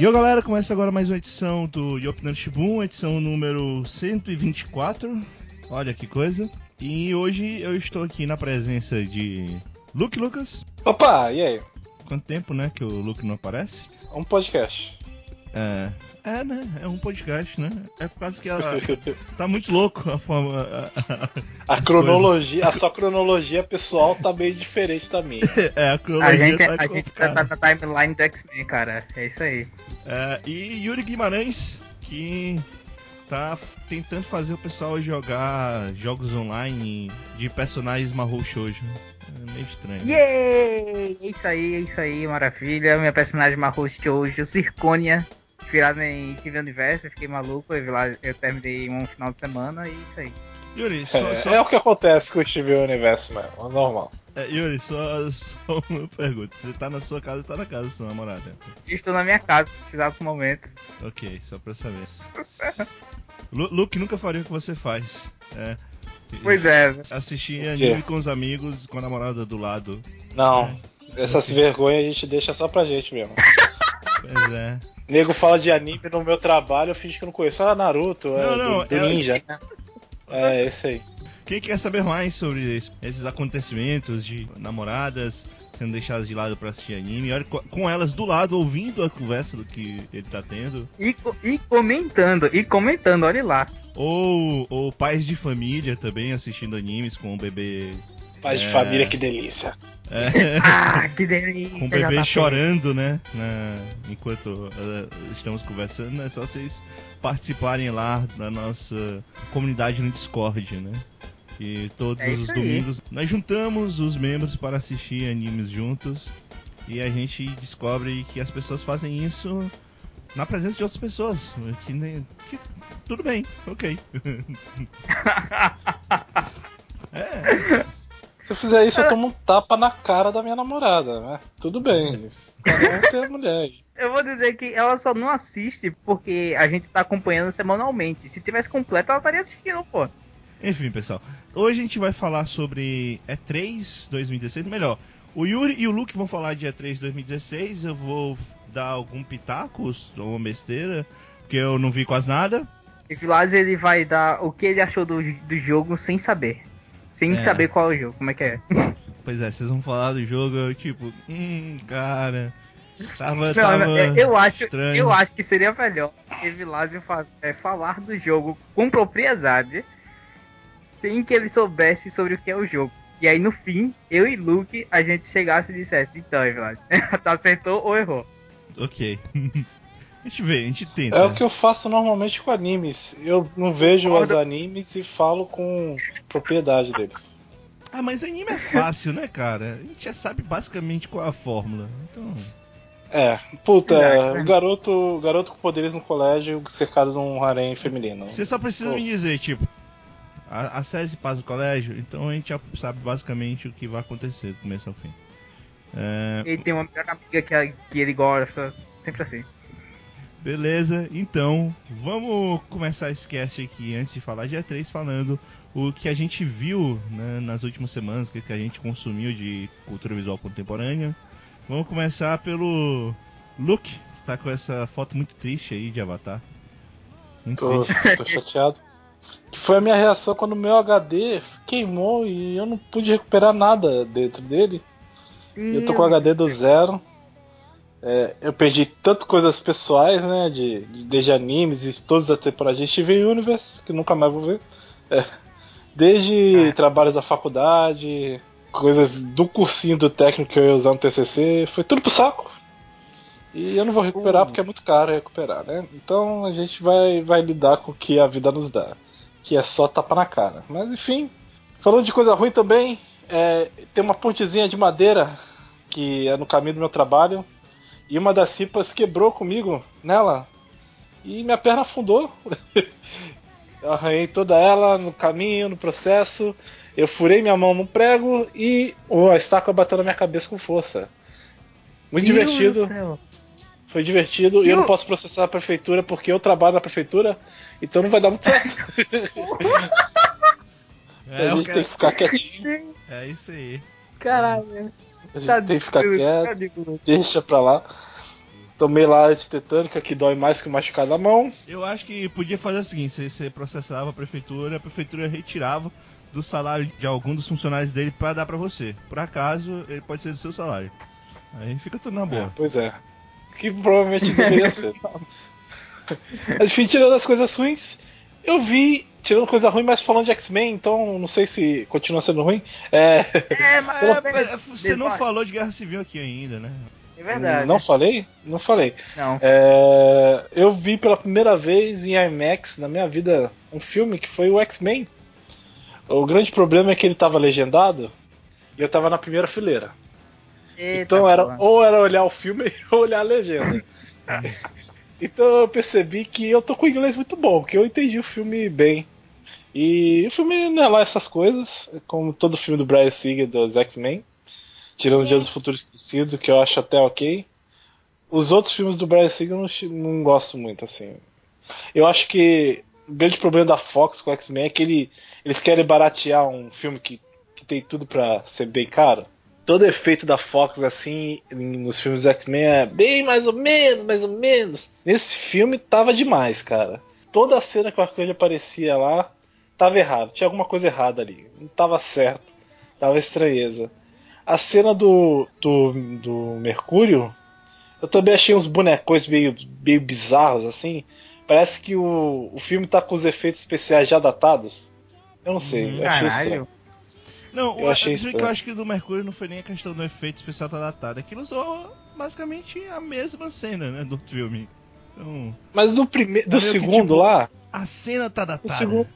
E ó galera, começa agora mais uma edição do Yopnan Shibun, edição número 124. Olha que coisa. E hoje eu estou aqui na presença de Luke Lucas. Opa, e aí? Quanto tempo, né, que o Luke não aparece? Um podcast. É, é, né? É um podcast, né? É por causa que ela tá muito louco a forma. A, a cronologia, coisas. a sua cronologia pessoal tá meio diferente da minha. É, a cronologia. A gente, tá a gente tá na timeline do X-Men, cara. É isso aí. É, e Yuri Guimarães, que tá tentando fazer o pessoal jogar jogos online de personagens Mahou Shoujo. É meio estranho. Yay! É isso aí, é isso aí, maravilha. Minha personagem Mahou Shoujo, Zirconia, inspirado em Steven Universo, eu fiquei maluco, eu, lá, eu terminei um final de semana e isso aí. Yuri, só, é, só... é, o que acontece com o Steven Universo mesmo, é normal. É, Yuri, só, só uma pergunta. Você tá na sua casa ou tá na casa da sua namorada? Estou na minha casa, precisava do momento. Ok, só pra saber. Luke nunca faria o que você faz. É, pois é. Assistir anime com os amigos, com a namorada do lado. Não, é. essas vergonhas a gente deixa só pra gente mesmo. Pois é. Nego fala de anime no meu trabalho, eu finge que não conheço. Ah, Naruto, não, é, não, do, do é... Ninja, né? É, esse aí. Quem quer saber mais sobre esses acontecimentos de namoradas sendo deixadas de lado para assistir anime, olha, com elas do lado, ouvindo a conversa do que ele tá tendo. E, e comentando, e comentando, olha lá. Ou, ou pais de família também assistindo animes com o bebê. Pais é... de família, que delícia. É. ah, que delícia! Com o bebê tá chorando, né? Na... enquanto uh, estamos conversando, é só vocês participarem lá da nossa comunidade no Discord, né? E todos é os domingos nós juntamos os membros para assistir animes juntos. E a gente descobre que as pessoas fazem isso na presença de outras pessoas. Que, nem, que tudo bem, ok. é. Se eu fizer isso, eu tomo um tapa na cara da minha namorada, né? Tudo bem. Cada um tem a mulher Eu vou dizer que ela só não assiste porque a gente tá acompanhando semanalmente. Se tivesse completo, ela estaria assistindo, pô. Enfim, pessoal. Hoje a gente vai falar sobre E3 2016. Melhor, o Yuri e o Luke vão falar de E3 2016. Eu vou dar algum pitaco ou uma besteira, porque eu não vi quase nada. E Vilaz ele vai dar o que ele achou do, do jogo sem saber. Sem é. saber qual é o jogo, como é que é. Pois é, vocês vão falar do jogo, eu tipo, hum, cara. Tava, não, tava eu acho, estranho. eu acho que seria melhor que Vilásio fa é, falar do jogo com propriedade sem que ele soubesse sobre o que é o jogo. E aí no fim, eu e Luke, a gente chegasse e dissesse, então, Vlad, tá acertou ou errou. Ok. a gente vê, a gente tenta. É o que eu faço normalmente com animes. Eu não vejo os animes e falo com propriedade deles. Ah, mas anime é fácil, né, cara? A gente já sabe basicamente qual é a fórmula. Então. É, puta, é, o garoto, o garoto com poderes no colégio cercado de um harém feminino. Você só precisa Pô. me dizer, tipo, a, a, série se passa no colégio, então a gente já sabe basicamente o que vai acontecer do começo ao fim. É... Ele tem uma melhor amiga que, que ele gosta, sempre assim. Beleza, então vamos começar esse cast aqui antes de falar de E3 falando o que a gente viu né, nas últimas semanas, o que a gente consumiu de cultura visual contemporânea. Vamos começar pelo Luke, que tá com essa foto muito triste aí de Avatar. Muito tô, triste. tô chateado. Que foi a minha reação quando o meu HD queimou e eu não pude recuperar nada dentro dele. Eu tô com o HD do zero. É, eu perdi tanto coisas pessoais, né? De, de desde animes e todas as temporadas de Steven Universe, que nunca mais vou ver. É, desde é. trabalhos da faculdade, coisas do cursinho do técnico que eu ia usar no TCC, foi tudo pro saco. E eu não vou recuperar uh. porque é muito caro recuperar, né? Então a gente vai, vai lidar com o que a vida nos dá que é só tapa na cara. Mas enfim, falando de coisa ruim também, é, tem uma pontezinha de madeira que é no caminho do meu trabalho e uma das cipas quebrou comigo nela e minha perna afundou. eu arranhei toda ela no caminho, no processo. Eu furei minha mão no prego e oh, a estaca bateu na minha cabeça com força. Muito Deus divertido. Foi divertido e eu não posso processar a prefeitura porque eu trabalho na prefeitura, então não vai dar muito certo. É, a gente tem que ficar quietinho. É isso aí. Caralho. A gente tá tem que ficar quieto, deixa pra lá. Tomei lá a antitetânica que dói mais que o machucado da mão. Eu acho que podia fazer o seguinte: você processava a prefeitura, a prefeitura retirava do salário de algum dos funcionários dele para dar para você. Por acaso, ele pode ser do seu salário. Aí fica tudo na boa. É, pois é. Que provavelmente deveria ser. Mas enfim, tirando as coisas ruins, eu vi, tirando coisa ruim, mas falando de X-Men, então não sei se continua sendo ruim. É, é mas, é, você não falou de Guerra Civil aqui ainda, né? É verdade. Não falei? Não falei. Não. É, eu vi pela primeira vez em IMAX na minha vida um filme que foi o X-Men. O grande problema é que ele estava legendado e eu estava na primeira fileira. Eita, então era ou era olhar o filme ou olhar a legenda. então eu percebi que eu tô com inglês muito bom, que eu entendi o filme bem. E o filme não é lá essas coisas, como todo filme do Brian Singer dos X-Men, tirando o Dia do Futuro Esquecido, que eu acho até ok. Os outros filmes do Brian Singer eu não, não gosto muito, assim. Eu acho que o grande problema da Fox com o X-Men é que ele, eles querem baratear um filme que, que tem tudo para ser bem caro todo efeito da Fox, assim, nos filmes do X-Men é bem mais ou menos, mais ou menos. Nesse filme tava demais, cara. Toda a cena que o Arcanjo aparecia lá tava errado, tinha alguma coisa errada ali. Não tava certo, tava estranheza. A cena do, do, do Mercúrio, eu também achei uns bonecões meio, meio bizarros, assim. Parece que o, o filme tá com os efeitos especiais já datados. Eu não sei, hum, eu achei caralho. estranho. Não, eu achei isso. que eu acho que do Mercúrio não foi nem a questão do efeito especial tá datado. Aquilo usou basicamente a mesma cena, né, do filme. Então, Mas no primeiro, do segundo que, tipo, lá, a cena tá datada. Segundo...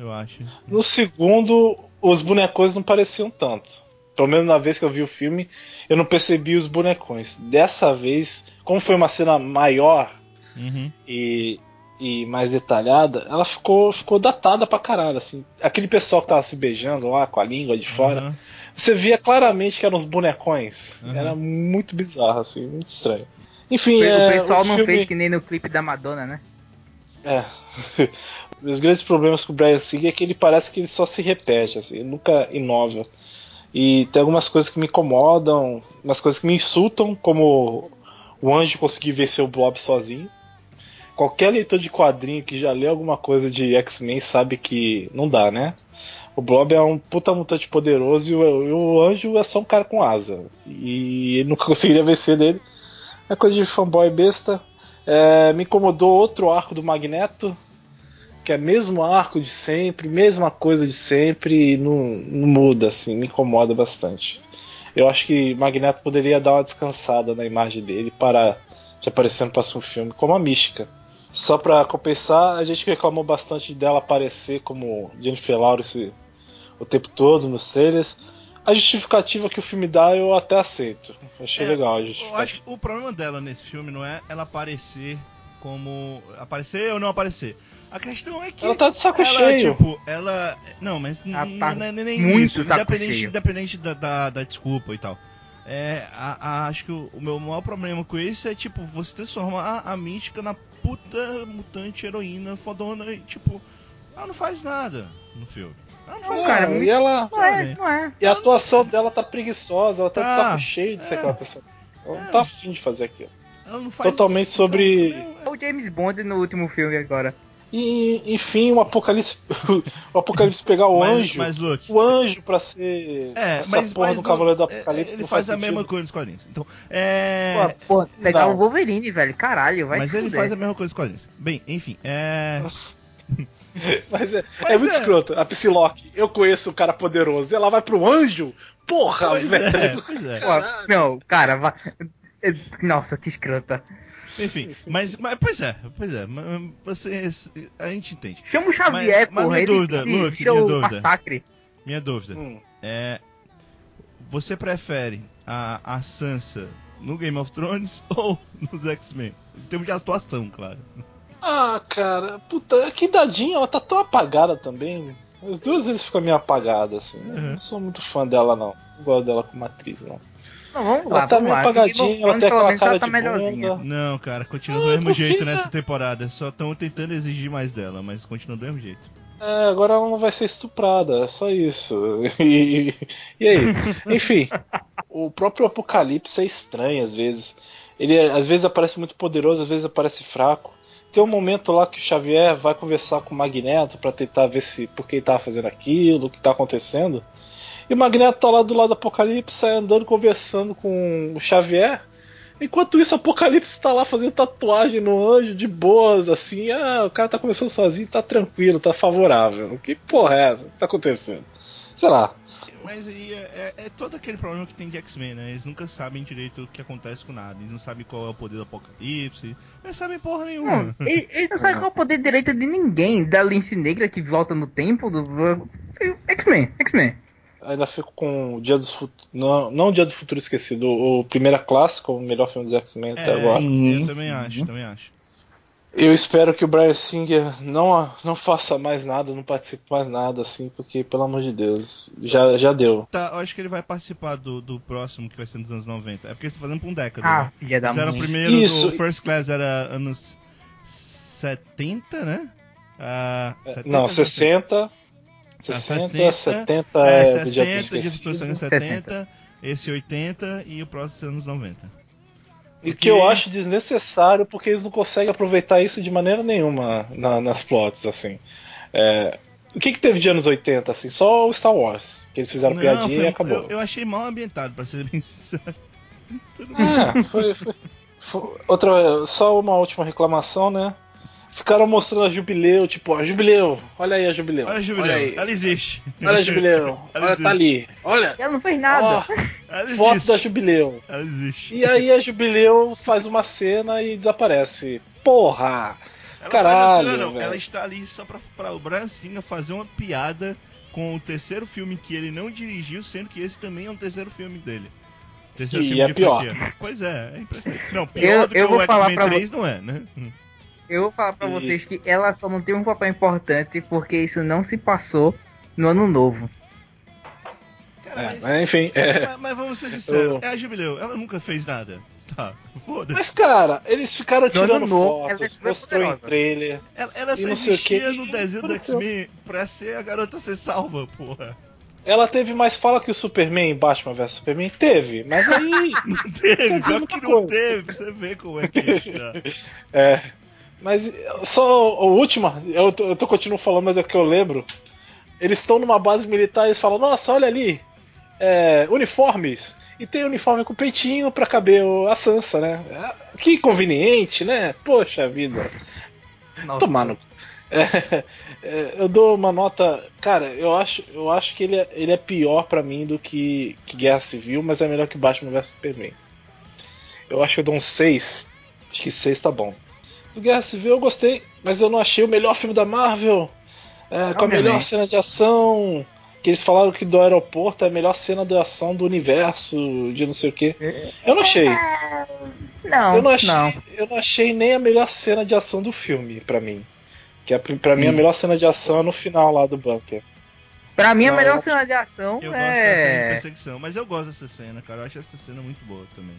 Eu acho. No segundo, os bonecões não pareciam tanto. Pelo menos na vez que eu vi o filme, eu não percebi os bonecões. Dessa vez, como foi uma cena maior uhum. e e mais detalhada, ela ficou, ficou datada pra caralho, assim. Aquele pessoal que tava se beijando lá com a língua de fora, uhum. você via claramente que eram os bonecões. Uhum. Era muito bizarro, assim, muito estranho. Enfim, o, é, o pessoal o não filme... fez que nem no clipe da Madonna, né? É. Os grandes problemas com o Brian Singer é que ele parece que ele só se repete, assim, ele nunca inova. E tem algumas coisas que me incomodam, umas coisas que me insultam, como o anjo conseguir vencer o Blob sozinho qualquer leitor de quadrinho que já lê alguma coisa de X-Men sabe que não dá, né? O Blob é um puta mutante poderoso e o, e o anjo é só um cara com asa. E ele nunca conseguiria vencer dele. É coisa de fanboy besta. É, me incomodou outro arco do Magneto, que é mesmo arco de sempre, mesma coisa de sempre, e não, não muda, assim, me incomoda bastante. Eu acho que Magneto poderia dar uma descansada na imagem dele para de aparecer no próximo filme, como a Mística. Só pra compensar, a gente reclamou bastante dela aparecer como Jennifer Lawrence o tempo todo nos trailers. A justificativa que o filme dá eu até aceito. Achei é, legal a justificativa. Eu acho que o problema dela nesse filme não é ela aparecer como. aparecer ou não aparecer. A questão é que. Ela tá de saco ela, cheio. Tipo, ela. Não, mas tá não é nem muito isso. Independente, independente da, da, da desculpa e tal. É, a, a, acho que o, o, meu maior problema com isso é, tipo, você transformar a, a mística na puta mutante heroína fodona e, tipo, ela não faz nada no filme. Ela não faz cara, nada. E ela. Não é, não é. E a atuação dela tá preguiçosa, ela tá, tá de saco cheio de ser é, aquela pessoa. Ela é. não tá afim de fazer aquilo. Ela não faz Totalmente sobre. É o James Bond no último filme agora. E, enfim, o Apocalipse. o Apocalipse pegar o mas, anjo. Mas, Luke, o anjo pra ser. É, essa mas, porra mas do Cavaleiro do Apocalipse. Ele faz, faz a mesma coisa nos quadrinhos. Então, é. Pô, pegar o Wolverine, velho. Caralho, vai Mas ele faz a mesma coisa nos quadrinhos. Bem, enfim, é. Mas é, Mas é muito é. escroto. A Psylocke, eu conheço o cara poderoso. Ela vai pro anjo? Porra, pois velho. É, pois é. Não, cara, vai... Nossa, que escrota. Enfim, mas, mas pois é, pois é, você, a gente entende. Chama o Xavier, mas, mas minha dúvida, Luke, minha dúvida, massacre. Minha dúvida hum. é, você prefere a, a Sansa no Game of Thrones ou nos X-Men? Em termos de atuação, claro. Ah, cara, puta, que dadinha, ela tá tão apagada também. As duas vezes ficam meio apagadas, assim. Uhum. Não sou muito fã dela, não. Não gosto dela como atriz, não. Não, vamos lá, ela tá meio apagadinha, ela tem aquela cara tá de bunda. Não, cara, continua do mesmo jeito nessa temporada. Só estão tentando exigir mais dela, mas continua do mesmo jeito. É, agora ela não vai ser estuprada, é só isso. E, e aí? Enfim, o próprio Apocalipse é estranho às vezes. Ele às vezes aparece muito poderoso, às vezes aparece fraco. Tem um momento lá que o Xavier vai conversar com o Magneto para tentar ver se por que ele tava fazendo aquilo, o que tá acontecendo. E o Magneto tá lá do lado do Apocalipse, sai andando conversando com o Xavier. Enquanto isso, o Apocalipse tá lá fazendo tatuagem no anjo, de boas, assim. Ah, o cara tá começando sozinho, tá tranquilo, tá favorável. Que porra é essa? O que tá acontecendo? Sei lá. Mas aí é, é, é, todo aquele problema que tem de X-Men, né? Eles nunca sabem direito o que acontece com nada. Eles não sabem qual é o poder do Apocalipse. Eles não sabem porra nenhuma. Não, eles, eles não sabem qual é o poder direito de ninguém. Da Lince Negra que volta no tempo. Do... X-Men, X-Men. Ainda fico com o Dia dos Futuros. Não, não o Dia do Futuro Esquecido, o Primeira Classe, como o melhor filme dos X-Men até é, agora. Sim, eu também sim. acho, também acho. Eu espero que o Brian Singer não, não faça mais nada, não participe mais nada, assim, porque, pelo amor de Deus, já, já deu. Tá, eu acho que ele vai participar do, do próximo, que vai ser nos anos 90. É porque eles estão fazendo por um década. Ah, né? filha da mãe. o primeiro Isso. do First Class era anos 70, né? Ah, 70, não, 60. 60, 60, 70 é, 60, Dia de 70, 70, esse 80 e o próximo anos 90. E que eu acho desnecessário porque eles não conseguem aproveitar isso de maneira nenhuma na, nas plots, assim. É, o que, que teve de anos 80, assim? Só o Star Wars, que eles fizeram não, piadinha foi, e acabou. Eu, eu, achei mal ambientado, pra ser bem sincero. É, foi, foi, foi, outra, só uma última reclamação, né? Ficaram mostrando a Jubileu, tipo, a Jubileu, olha aí a Jubileu. Olha a Jubileu, olha ela existe. Olha a Jubileu, olha, existe. tá ali. Olha. Ela não fez nada. Ó, foto da Jubileu. Ela existe. E aí a Jubileu faz uma cena e desaparece. Porra! Ela Caralho! Não, ela está ali só pra, pra o Brian Singer fazer uma piada com o terceiro filme que ele não dirigiu, sendo que esse também é um terceiro filme dele. Terceiro filme é pior. Franquia. Pois é, é impressionante. Não, pior eu, do que eu o X-Men 3 não é, né? Eu vou falar pra e... vocês que ela só não tem um papel importante porque isso não se passou no ano novo. Cara, mas, é, enfim. É... Mas, mas, vamos ser sinceros, eu... é a Jubileu, ela nunca fez nada. Tá, foda-se. Mas, cara, eles ficaram tirando fotos, mostrou em trailer. Ela, ela só existia no desenho do X-Men pra ser a garota ser salva, porra. Ela teve mais fala que o Superman em Batman vs Superman? Teve, mas aí. não teve, só que não coisa. teve, pra você ver como é que é. é. Mas só a última, eu tô, eu tô continuando falando, mas é que eu lembro. Eles estão numa base militar e eles falam, nossa, olha ali, é, uniformes. E tem uniforme com peitinho pra caber a Sansa, né? É, que conveniente, né? Poxa vida. Tomando. É, é, eu dou uma nota. Cara, eu acho, eu acho que ele é, ele é pior para mim do que, que Guerra Civil, mas é melhor que Batman vs Superman. Eu acho que eu dou um 6. Acho que 6 tá bom. Do Guerra Civil eu gostei, mas eu não achei o melhor filme da Marvel. É, com a melhor cena de ação. Que eles falaram que do aeroporto é a melhor cena de ação do universo, de não sei o que. Eu não achei. Não, eu não achei, não. Eu não achei nem a melhor cena de ação do filme, para mim. Que é, pra mim a melhor cena de ação é no final lá do bunker. Pra mim, a melhor cena de ação eu é. Eu gosto da cena de perseguição, mas eu gosto dessa cena, cara. Eu acho essa cena muito boa também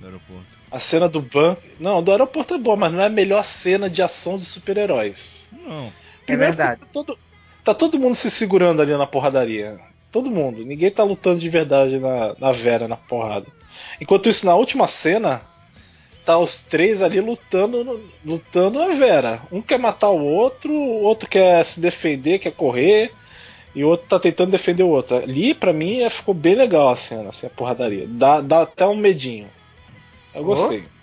do aeroporto. A cena do banco. Não, do aeroporto é boa, mas não é a melhor cena de ação de super-heróis. Não. Primeiro, é verdade. Tá todo, tá todo mundo se segurando ali na porradaria. Todo mundo. Ninguém tá lutando de verdade na, na Vera, na porrada. Enquanto isso, na última cena, tá os três ali lutando, lutando a Vera. Um quer matar o outro, o outro quer se defender, quer correr, e o outro tá tentando defender o outro. Ali, pra mim, é, ficou bem legal a cena, assim, a porradaria. Dá, dá até um medinho. Eu gostei. Oh.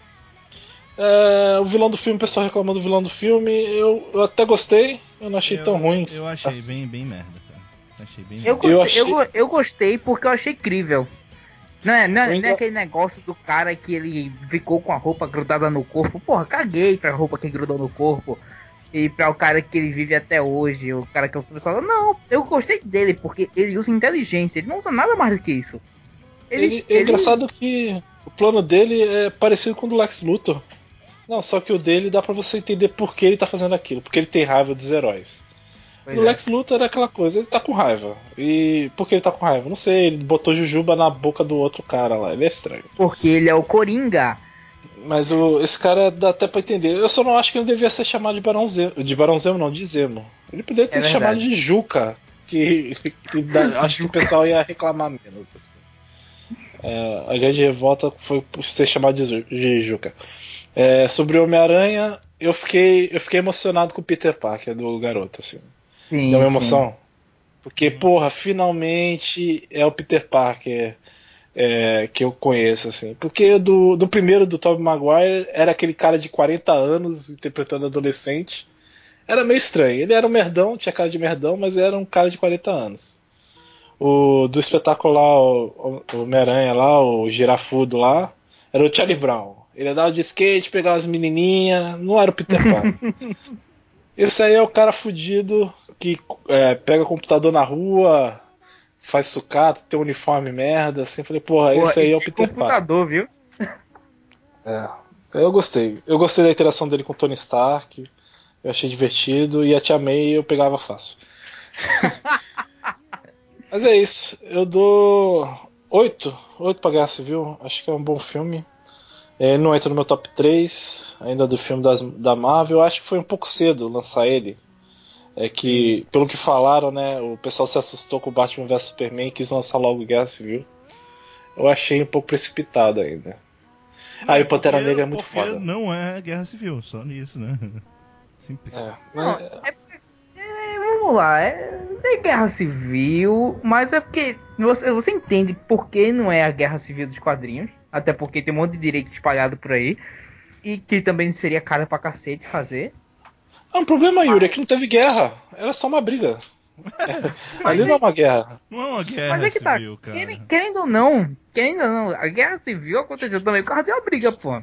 É, o vilão do filme, o pessoal reclamando do vilão do filme, eu, eu até gostei, eu não achei eu, tão ruim. Eu achei assim. bem, bem merda, cara. Achei bem eu, gostei, eu, achei... eu, eu, gostei porque eu achei incrível. Não é, não, é, não é aquele negócio do cara que ele ficou com a roupa grudada no corpo. Porra, caguei pra roupa que grudou no corpo. E pra o cara que ele vive até hoje, o cara que é o super Não, eu gostei dele, porque ele usa inteligência, ele não usa nada mais do que isso. Ele, ele, é engraçado que o plano dele é parecido com o do Lex Luthor. Não, só que o dele dá para você entender por que ele tá fazendo aquilo, porque ele tem raiva dos heróis. Pois o é. Lex Luthor é aquela coisa, ele tá com raiva. E por que ele tá com raiva? Não sei, ele botou Jujuba na boca do outro cara lá, ele é estranho. Porque ele é o Coringa. Mas o, esse cara dá até pra entender. Eu só não acho que ele devia ser chamado de Barão Zemo. De Barão Zemo, não, de Zemo. Ele poderia ter é chamado de Juca. Que, que dá, acho que o pessoal ia reclamar menos. Assim. É, a grande revolta foi por ser chamado de, de Juca. É, sobre o Homem-Aranha, eu fiquei, eu fiquei emocionado com o Peter Parker do garoto, assim. Sim, Deu uma emoção. Sim. Porque, porra, finalmente é o Peter Parker é, que eu conheço, assim. Porque do, do primeiro, do Tobey Maguire, era aquele cara de 40 anos interpretando adolescente. Era meio estranho. Ele era um merdão, tinha cara de merdão, mas era um cara de 40 anos. O do espetáculo lá, o, o Homem-Aranha lá, o girafudo lá, era o Charlie Brown. Ele andava de skate, pegava as menininhas, não era o Peter Parker. Esse aí é o cara fudido que é, pega computador na rua, faz sucata, tem um uniforme merda, assim. Falei, porra, porra esse aí é o Peter computador, viu? É. Eu gostei. Eu gostei da interação dele com o Tony Stark. Eu achei divertido. E a Tia May eu pegava fácil. Mas é isso. Eu dou 8. 8 pra Guerra Civil. Acho que é um bom filme. Ele não entra no meu top 3 ainda do filme das, da Marvel. Eu acho que foi um pouco cedo lançar ele. É que, pelo que falaram, né, o pessoal se assustou com o Batman vs Superman e quis lançar logo Guerra Civil. Eu achei um pouco precipitado ainda. Aí ah, o Pantera Negra é muito foda. Não é Guerra Civil, só nisso, né? Simples. É, mas... é, é, vamos lá, é, é, Guerra Civil, mas é porque você, você entende por que não é a Guerra Civil dos quadrinhos. Até porque tem um monte de direito espalhado por aí. E que também seria cara pra cacete fazer. Ah, o problema, Yuri, é que não teve guerra. Era só uma briga. Ali não é uma guerra. Não é uma guerra Mas é que tá, civil, tá, querendo, querendo ou não, querendo ou não, a guerra civil aconteceu também por causa de uma briga, pô.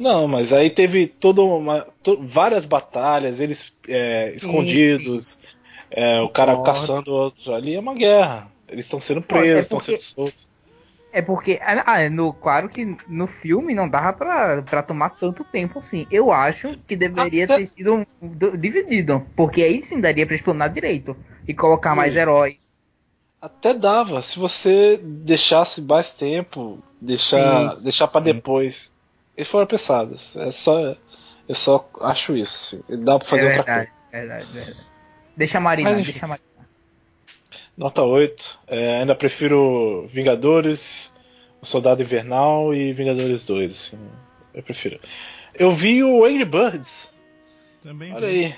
Não, mas aí teve toda uma, várias batalhas, eles é, escondidos, é, o cara caçando outros. Ali é uma guerra. Eles estão sendo presos, estão é porque... sendo soltos. É porque, ah, ah, no, claro que no filme não dava pra, pra tomar tanto tempo assim. Eu acho que deveria Até... ter sido dividido. Porque aí sim daria pra explanar direito. E colocar mais heróis. Até dava, se você deixasse mais tempo, deixar, sim, deixar para depois. Eles foram pensados. É só, eu só acho isso. Assim. Dá pra fazer é verdade, outra coisa. Verdade, verdade. Deixa a Marina, Mas, deixa a Marina. Nota 8. É, ainda prefiro Vingadores, O Soldado Invernal e Vingadores 2. Assim, eu prefiro. Eu vi o Angry Birds. Também Olha vi. aí.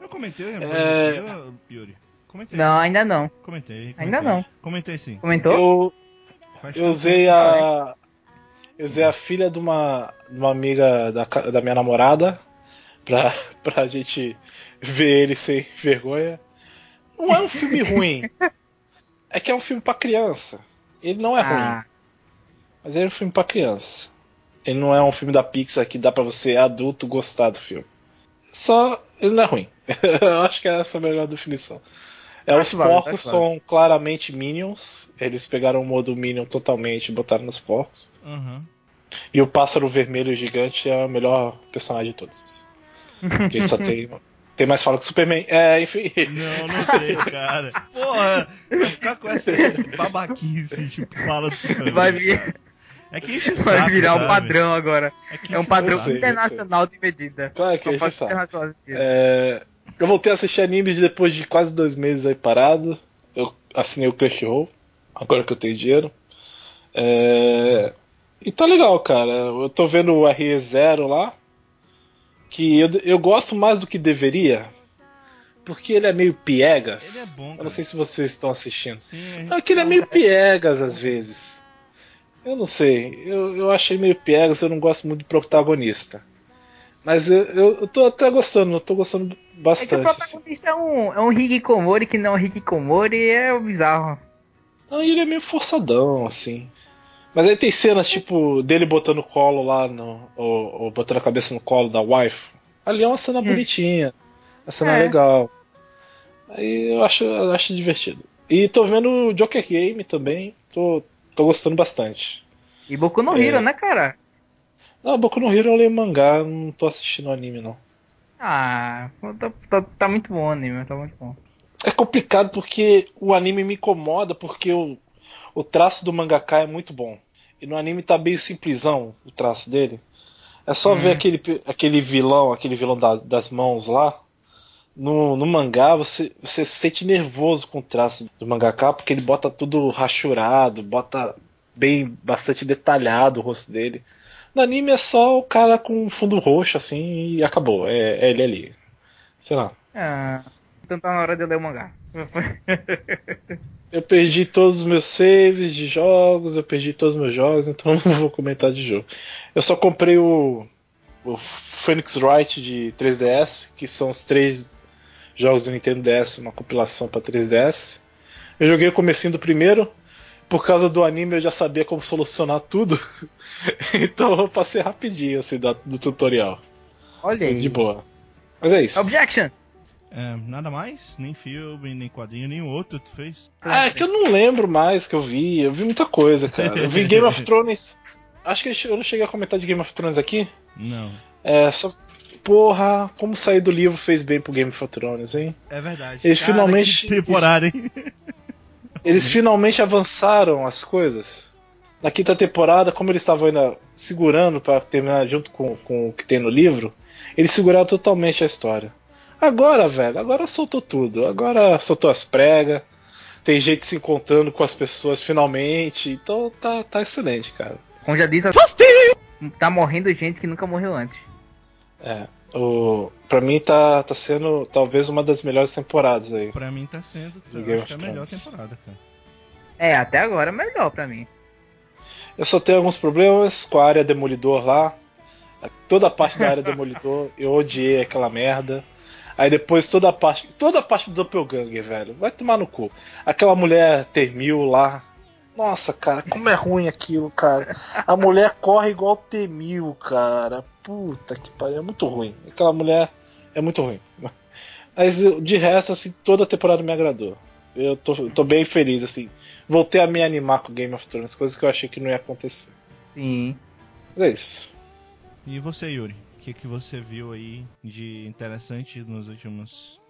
Eu comentei, é... Yuri. Comentei. Não, ainda não. Comentei, comentei. Ainda não. Comentei sim. Comentou? Eu, eu usei a. Eu usei a filha de uma, de uma amiga da, da minha namorada pra, pra gente ver ele sem vergonha. Não é um filme ruim. É que é um filme para criança. Ele não é ah. ruim. Mas ele é um filme para criança. Ele não é um filme da Pixar que dá para você adulto gostar do filme. Só ele não é ruim. Eu acho que é essa a melhor definição. É, os vale, porcos são claramente Minions. Eles pegaram o modo Minion totalmente e botaram nos porcos. Uhum. E o pássaro vermelho gigante é o melhor personagem de todos. ele só tem tem mais fala que Superman. É, enfim. Não, não tem, cara. Porra, vai ficar com essa babaquice, tipo, fala do Superman. Vai vir. É que enche Vai saco, virar sabe? um padrão agora. É, é um padrão sei, internacional de medida. Claro que enche saco. É, eu voltei a assistir animes depois de quase dois meses aí parado. Eu assinei o Crunchyroll, agora que eu tenho dinheiro. É, e tá legal, cara. Eu tô vendo o RE0 lá que eu, eu gosto mais do que deveria, porque ele é meio piegas. Ele é bom. Eu não sei se vocês estão assistindo. Sim, é que ele é meio piegas às vezes. Eu não sei. Eu, eu achei meio piegas, eu não gosto muito do protagonista. Mas eu, eu, eu tô até gostando, eu tô gostando bastante. É que o assim. protagonista assim. é um, é um Hikikomori que não é um Hikikomori é bizarro. Não, ele é meio forçadão, assim. Mas aí tem cenas tipo dele botando o colo lá no. Ou, ou, botando a cabeça no colo da wife. Ali é uma cena hum. bonitinha. A cena é. legal. Aí eu acho, eu acho divertido. E tô vendo o Joker Game também. Tô, tô gostando bastante. E Boku no Hero, é... né, cara? Não, Boku no Hero eu leio mangá, não tô assistindo o anime, não. Ah, tá, tá, tá, muito bom o anime, tá muito bom. É complicado porque o anime me incomoda, porque eu, o traço do mangaka é muito bom. E no anime tá meio simplesão o traço dele. É só ver uhum. aquele, aquele vilão, aquele vilão da, das mãos lá. No, no mangá você, você se sente nervoso com o traço do mangaka porque ele bota tudo rachurado, bota bem bastante detalhado o rosto dele. No anime é só o cara com fundo roxo, assim, e acabou. É, é ele ali. Sei lá. Ah, então tá na hora de eu ler o mangá. eu perdi todos os meus saves de jogos, eu perdi todos os meus jogos, então não vou comentar de jogo. Eu só comprei o, o Phoenix Wright de 3DS, que são os três jogos do Nintendo DS, uma compilação para 3DS. Eu joguei o comecinho do primeiro, por causa do anime eu já sabia como solucionar tudo. então eu passei rapidinho assim do, do tutorial. Olha aí. De boa. Mas é isso. Objection! É, nada mais? Nem filme, nem quadrinho, nenhum outro tu fez? Ah, é que eu não lembro mais que eu vi. Eu vi muita coisa, cara. Eu vi Game of Thrones. Acho que eu não cheguei a comentar de Game of Thrones aqui. Não. É, só. Porra, como sair do livro fez bem pro Game of Thrones, hein? É verdade. Eles Cara, finalmente. temporada, hein? Eles finalmente avançaram as coisas. Na quinta temporada, como eles estavam ainda segurando para terminar junto com, com o que tem no livro, eles seguraram totalmente a história. Agora, velho, agora soltou tudo. Agora soltou as pregas. Tem gente se encontrando com as pessoas finalmente. Então tá, tá excelente, cara. Como já disse, tá morrendo gente que nunca morreu antes. É. O, pra mim tá, tá sendo talvez uma das melhores temporadas aí. Pra mim tá sendo eu acho é a melhor temporada, cara. É, até agora é melhor pra mim. Eu só tenho alguns problemas com a área Demolidor lá. Toda a parte da área Demolidor, eu odiei aquela merda. Aí depois toda a parte. Toda a parte do Doppelganger, velho. Vai tomar no cu. Aquela mulher Termil lá. Nossa, cara, como é ruim aquilo, cara. A mulher corre igual Temil, cara. Puta que pariu, é muito ruim. Aquela mulher é muito ruim. Mas de resto, assim, toda a temporada me agradou. Eu tô, tô bem feliz, assim. Voltei a me animar com Game of Thrones, coisas que eu achei que não ia acontecer. Sim. Mas é isso. E você, Yuri? O que, que você viu aí de interessante nos últimos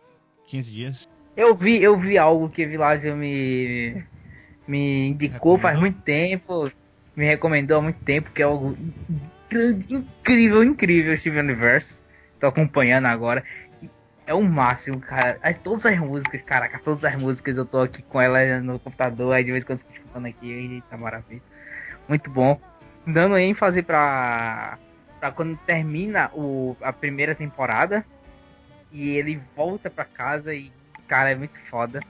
15 dias? Eu vi, eu vi algo que Vilásio me, me indicou faz muito tempo, me recomendou há muito tempo, que é algo incrível, incrível Steven Universe. Tô acompanhando agora. É o máximo, cara. Todas as músicas, caraca, todas as músicas eu tô aqui com ela no computador, aí de vez em quando fico escutando aqui, tá maravilha. Muito bom. Dando ênfase pra, pra quando termina o, a primeira temporada e ele volta pra casa e, cara, é muito foda.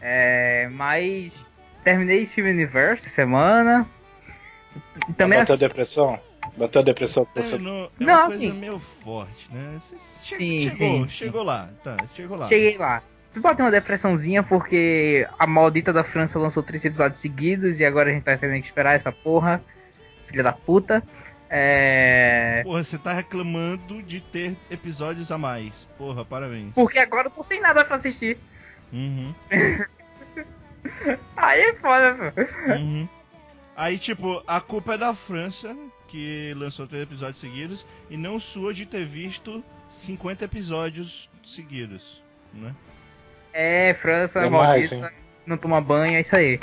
É, mas terminei Steven Universe semana. Também Bateu a depressão? Bateu a depressão com você? Não, é não, uma coisa assim, meio forte, né? Che sim, chegou, sim, chegou sim. lá, tá, chegou lá. Cheguei lá. Tu pode ter uma depressãozinha porque a maldita da França lançou três episódios seguidos e agora a gente tá tendo que esperar essa porra. Filha da puta. É. Porra, você tá reclamando de ter episódios a mais. Porra, parabéns. Porque agora eu tô sem nada pra assistir. Uhum. Aí é foda, pô. Uhum. Aí, tipo, a culpa é da França, que lançou três episódios seguidos, e não sua de ter visto 50 episódios seguidos, né? É, França, é maldita, não toma banho, é isso aí.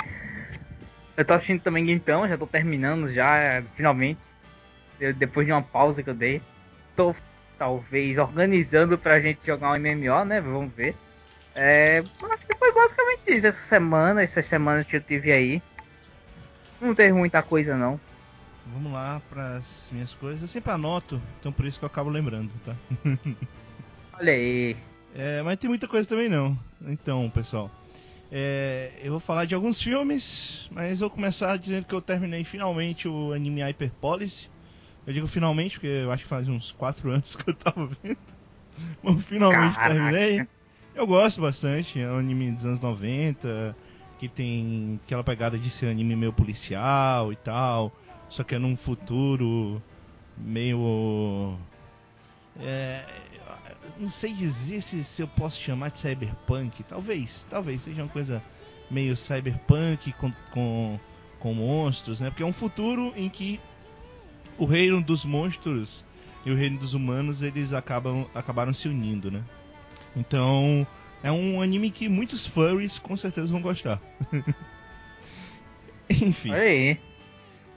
Eu tô assistindo também então, já tô terminando já, finalmente. depois de uma pausa que eu dei. Tô, talvez, organizando pra gente jogar um MMO, né? Vamos ver. É, acho que foi basicamente isso essa semana, essas semanas que eu tive aí. Não teve muita coisa não. Vamos lá para as minhas coisas. Eu sempre anoto, então por isso que eu acabo lembrando, tá? Olha aí. É, mas tem muita coisa também não. Então, pessoal, é, eu vou falar de alguns filmes, mas vou começar dizendo que eu terminei finalmente o anime Hyperpolice. Eu digo finalmente porque eu acho que faz uns 4 anos que eu tava vendo. Mas finalmente Caraca. terminei. Eu gosto bastante, é um anime dos anos 90 que tem aquela pegada de ser anime meio policial e tal, só que é num futuro meio. É, não sei dizer se, se eu posso chamar de cyberpunk, talvez, talvez seja uma coisa meio cyberpunk com, com, com monstros, né? Porque é um futuro em que o reino dos monstros e o reino dos humanos eles acabam acabaram se unindo, né? Então é um anime que muitos furries com certeza vão gostar. Enfim. Aí.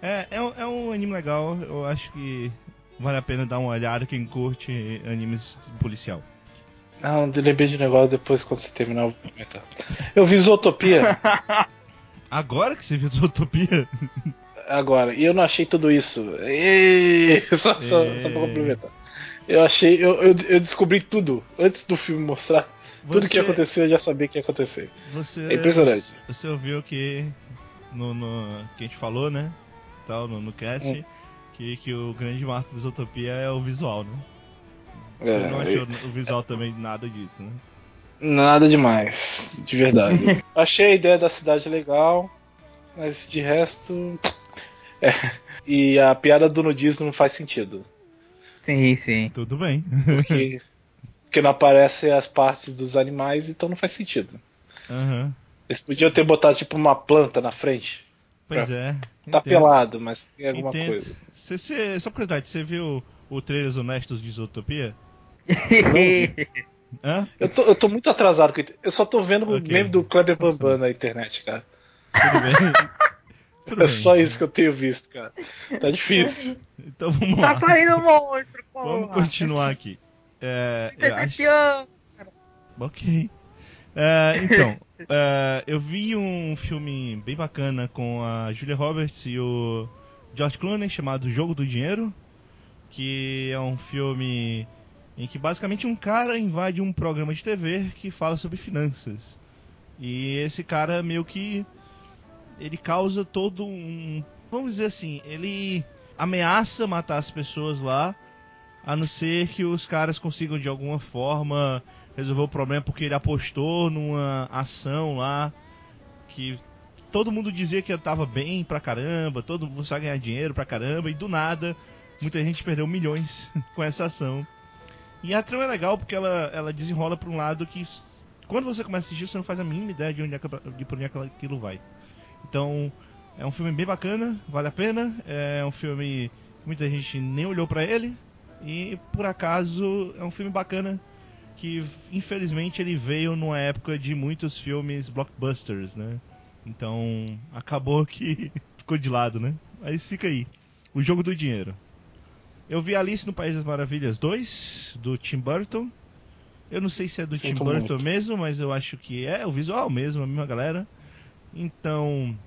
É, é, é, um anime legal, eu acho que vale a pena dar uma olhada quem curte animes policial. Não, lembrei de negócio depois quando você terminar o comentar. Eu vi Zootopia. Agora que você viu Zootopia? agora, e eu não achei tudo isso. E... Só, só, só pra complementar. Eu achei. Eu, eu, eu, descobri tudo antes do filme mostrar. Você, tudo que ia acontecer eu já sabia que ia acontecer. Você, é impressionante. Você ouviu que. No, no, que a gente falou, né? Tal, no, no cast. Hum. Que, que o grande marco da Isotopia é o visual, né? Você é, não achou o visual também nada disso, né? Nada demais, de verdade. Achei a ideia da cidade legal, mas de resto. É. E a piada do nudismo não faz sentido. Sim, sim. Tudo bem. Porque, porque não aparecem as partes dos animais, então não faz sentido. Uhum. Eles podiam ter botado tipo uma planta na frente. Pois é. Tá entendo. pelado, mas tem alguma entendo. coisa. Cê, cê, só curiosidade, você viu o trailer Honestos de Isotopia? Hã? Eu, tô, eu tô muito atrasado. Eu só tô vendo okay. o meme do Kleber Bambam na internet, cara. Tudo bem. Tudo é bem, só isso que eu tenho visto, cara. Tá difícil. Então vamos tá lá. Tá saindo monstro, pô. Vamos continuar aqui. É, 37 eu acho... Ok. É, então, é, eu vi um filme bem bacana com a Julia Roberts e o George Clooney chamado Jogo do Dinheiro, que é um filme em que basicamente um cara invade um programa de TV que fala sobre finanças. E esse cara meio que ele causa todo um, vamos dizer assim, ele ameaça matar as pessoas lá, a não ser que os caras consigam de alguma forma resolver o problema porque ele apostou numa ação lá que todo mundo dizia que tava bem pra caramba, todo mundo só ganhar dinheiro pra caramba e do nada muita gente perdeu milhões com essa ação. E a trama é legal porque ela, ela desenrola para um lado que quando você começa a assistir você não faz a mínima ideia de onde é, de por onde é aquilo vai. Então é um filme bem bacana, vale a pena. É um filme que muita gente nem olhou para ele e por acaso é um filme bacana que infelizmente ele veio numa época de muitos filmes blockbusters, né? Então acabou que ficou de lado, né? Mas fica aí. O jogo do dinheiro. Eu vi Alice no País das Maravilhas 2, do Tim Burton. Eu não sei se é do Sinto Tim Burton muito. mesmo, mas eu acho que é o visual mesmo, a mesma galera. Então,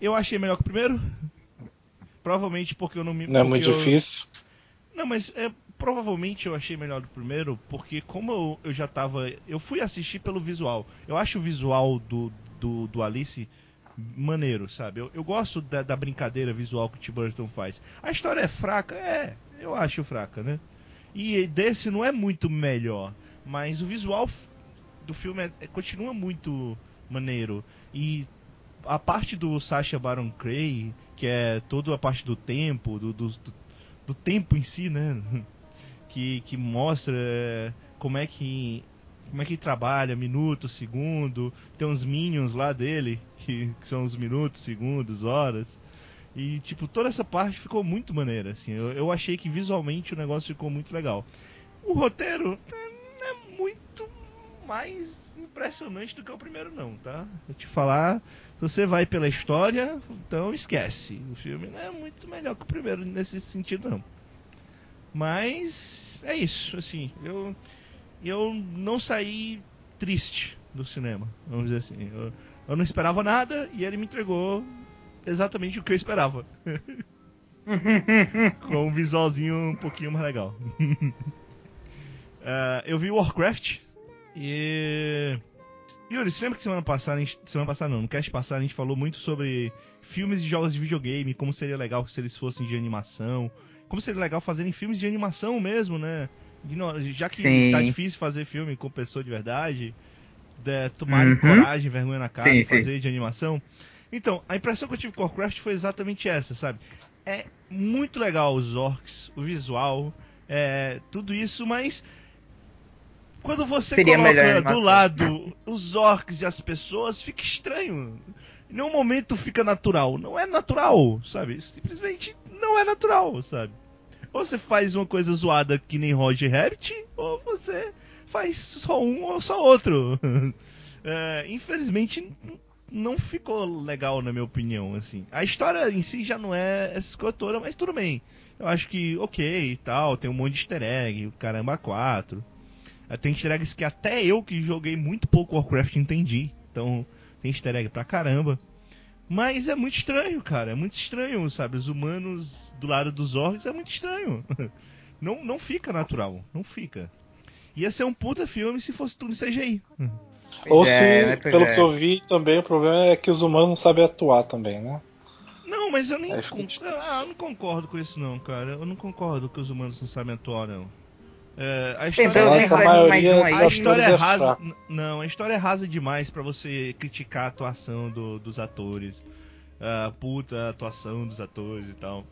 eu achei melhor que o primeiro. Provavelmente porque eu não me. Não é muito eu... difícil. Não, mas é, provavelmente eu achei melhor do primeiro, porque como eu, eu já tava. Eu fui assistir pelo visual. Eu acho o visual do, do, do Alice maneiro, sabe? Eu, eu gosto da, da, brincadeira visual que o Tim Burton faz. A história é fraca? É, eu acho fraca, né? E desse não é muito melhor, mas o visual do filme é, é, continua muito maneiro. E a parte do Sacha Baron Cray, que é toda a parte do tempo, do, do, do, do tempo em si, né? Que, que mostra é, como é que como é que ele trabalha, minuto, segundo, tem uns minions lá dele, que, que, são os minutos, segundos, horas. E, tipo, toda essa parte ficou muito maneira, assim. Eu, eu achei que visualmente o negócio ficou muito legal. O roteiro é, é muito mais impressionante do que o primeiro, não, tá? Vou te falar, se você vai pela história, então esquece. O filme não é muito melhor que o primeiro nesse sentido, não. Mas é isso, assim. Eu eu não saí triste do cinema, vamos dizer assim. Eu, eu não esperava nada e ele me entregou exatamente o que eu esperava. Com um visualzinho um pouquinho mais legal. uh, eu vi Warcraft e. Yuri, você lembra que semana passada, gente, semana passada não, no cast passado a gente falou muito sobre filmes de jogos de videogame, como seria legal se eles fossem de animação, como seria legal fazerem filmes de animação mesmo, né? já que sim. tá difícil fazer filme com pessoa de verdade, de, tomarem uhum. coragem, vergonha na cara sim, fazer sim. de animação. Então, a impressão que eu tive com Warcraft foi exatamente essa, sabe? É muito legal os orcs, o visual, é, tudo isso, mas quando você Seria coloca do lado os orcs e as pessoas, fica estranho. Em nenhum momento fica natural. Não é natural, sabe? Simplesmente não é natural, sabe? Ou você faz uma coisa zoada que nem Roger Rabbit, ou você faz só um ou só outro. É, infelizmente, não ficou legal na minha opinião, assim. A história em si já não é essa escotora, mas tudo bem. Eu acho que ok e tal, tem um monte de easter egg, o caramba 4. É, tem easter eggs que até eu que joguei muito pouco Warcraft entendi. Então, tem easter egg pra caramba. Mas é muito estranho, cara. É muito estranho, sabe? Os humanos do lado dos orcs é muito estranho. Não, não fica natural. Não fica. Ia ser um puta filme se fosse tudo CGI. Ou se, é, né? pelo é. que eu vi também, o problema é que os humanos não sabem atuar também, né? Não, mas eu nem é, ah, eu não concordo com isso não, cara. Eu não concordo que os humanos não sabem atuar, não. É, a história, é, a maioria a história é rasa. Não, a história é rasa demais para você criticar a atuação do, dos atores. A puta atuação dos atores e tal.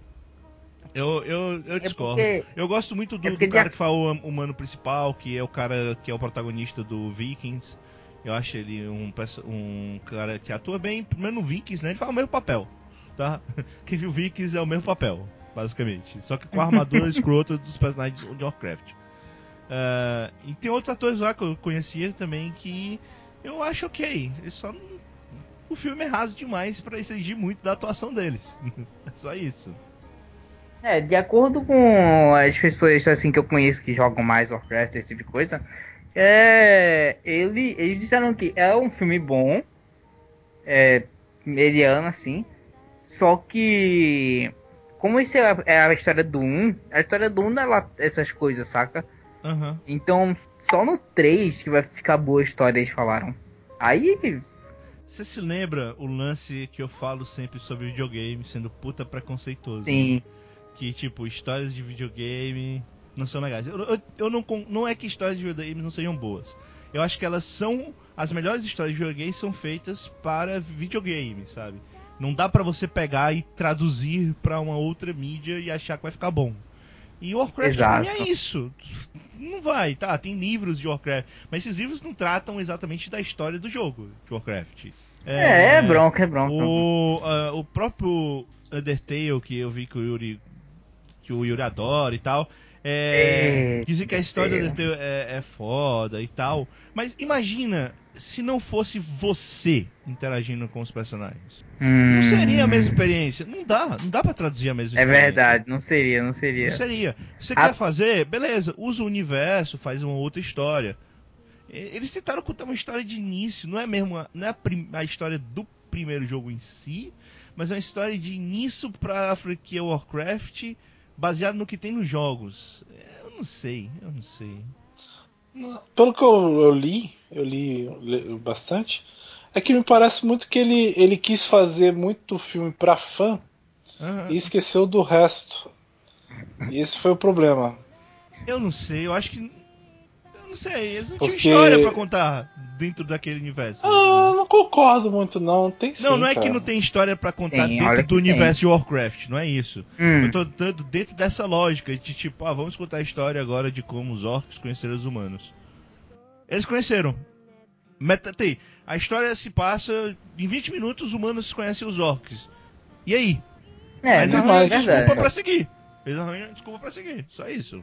Eu, eu, eu é discordo. É porque... Eu gosto muito do, é do cara que fala o humano principal, que é o cara que é o protagonista do Vikings. Eu acho ele um, um cara que atua bem, primeiro no Vikings, né? Ele faz o mesmo papel tá? Quem viu Vikings é o mesmo papel, basicamente. Só que com a armadura escrota dos personagens de Warcraft. Uh, e tem outros atores lá que eu conhecia também que eu acho ok. Só não... O filme é raso demais para exigir muito da atuação deles. é só isso. É, de acordo com as pessoas assim que eu conheço que jogam mais Warcraft, esse tipo de coisa, é, ele, eles disseram que é um filme bom, é, mediano assim, só que. Como isso é a, é a história do 1, a história do 1 não é essas coisas, saca? Uhum. Então, só no 3 que vai ficar boa a história, eles falaram. Aí. Você se lembra o lance que eu falo sempre sobre videogame sendo puta preconceituoso? Sim. Né? Que, tipo, histórias de videogame não são legais. Eu, eu, eu, não, não é que histórias de videogame não sejam boas. Eu acho que elas são. As melhores histórias de videogame são feitas para videogame, sabe? Não dá para você pegar e traduzir para uma outra mídia e achar que vai ficar bom. E Warcraft Exato. é isso. Não vai, tá? Tem livros de Warcraft, mas esses livros não tratam exatamente da história do jogo de Warcraft. É, é bronca, é bronca. O, uh, o próprio Undertale que eu vi que o Yuri que o Yuri adora e tal, é, é, dizem que a história do Undertale é, é foda e tal. Mas imagina se não fosse você interagindo com os personagens. Hum. Não seria a mesma experiência. Não dá, não dá pra traduzir a mesma é experiência. É verdade, não seria, não seria. Não seria. Você a... quer fazer, beleza, usa o universo, faz uma outra história. Eles tentaram contar uma história de início, não é mesmo a, não é a, prim, a história do primeiro jogo em si, mas é uma história de início pra franquia Warcraft, baseado no que tem nos jogos. Eu não sei, eu não sei. Pelo que eu, eu li, eu li, li, bastante, é que me parece muito que ele, ele quis fazer muito filme para fã uhum. e esqueceu do resto. E esse foi o problema. Eu não sei, eu acho que. Eu não sei, eles não Porque... tinham história para contar dentro daquele universo. Ah, não concordo muito, não. Tem sim, Não, não é cara. que não tem história para contar tem, dentro do universo de Warcraft, não é isso. Hum. Eu tô dando dentro dessa lógica de tipo, ah, vamos contar a história agora de como os orcs conheceram os humanos. Eles conheceram. Tem, a história se passa em 20 minutos, os humanos conhecem os orcs. E aí? É, Eles arranjam desculpa pra seguir. Eles arranjam desculpa pra seguir. Só isso.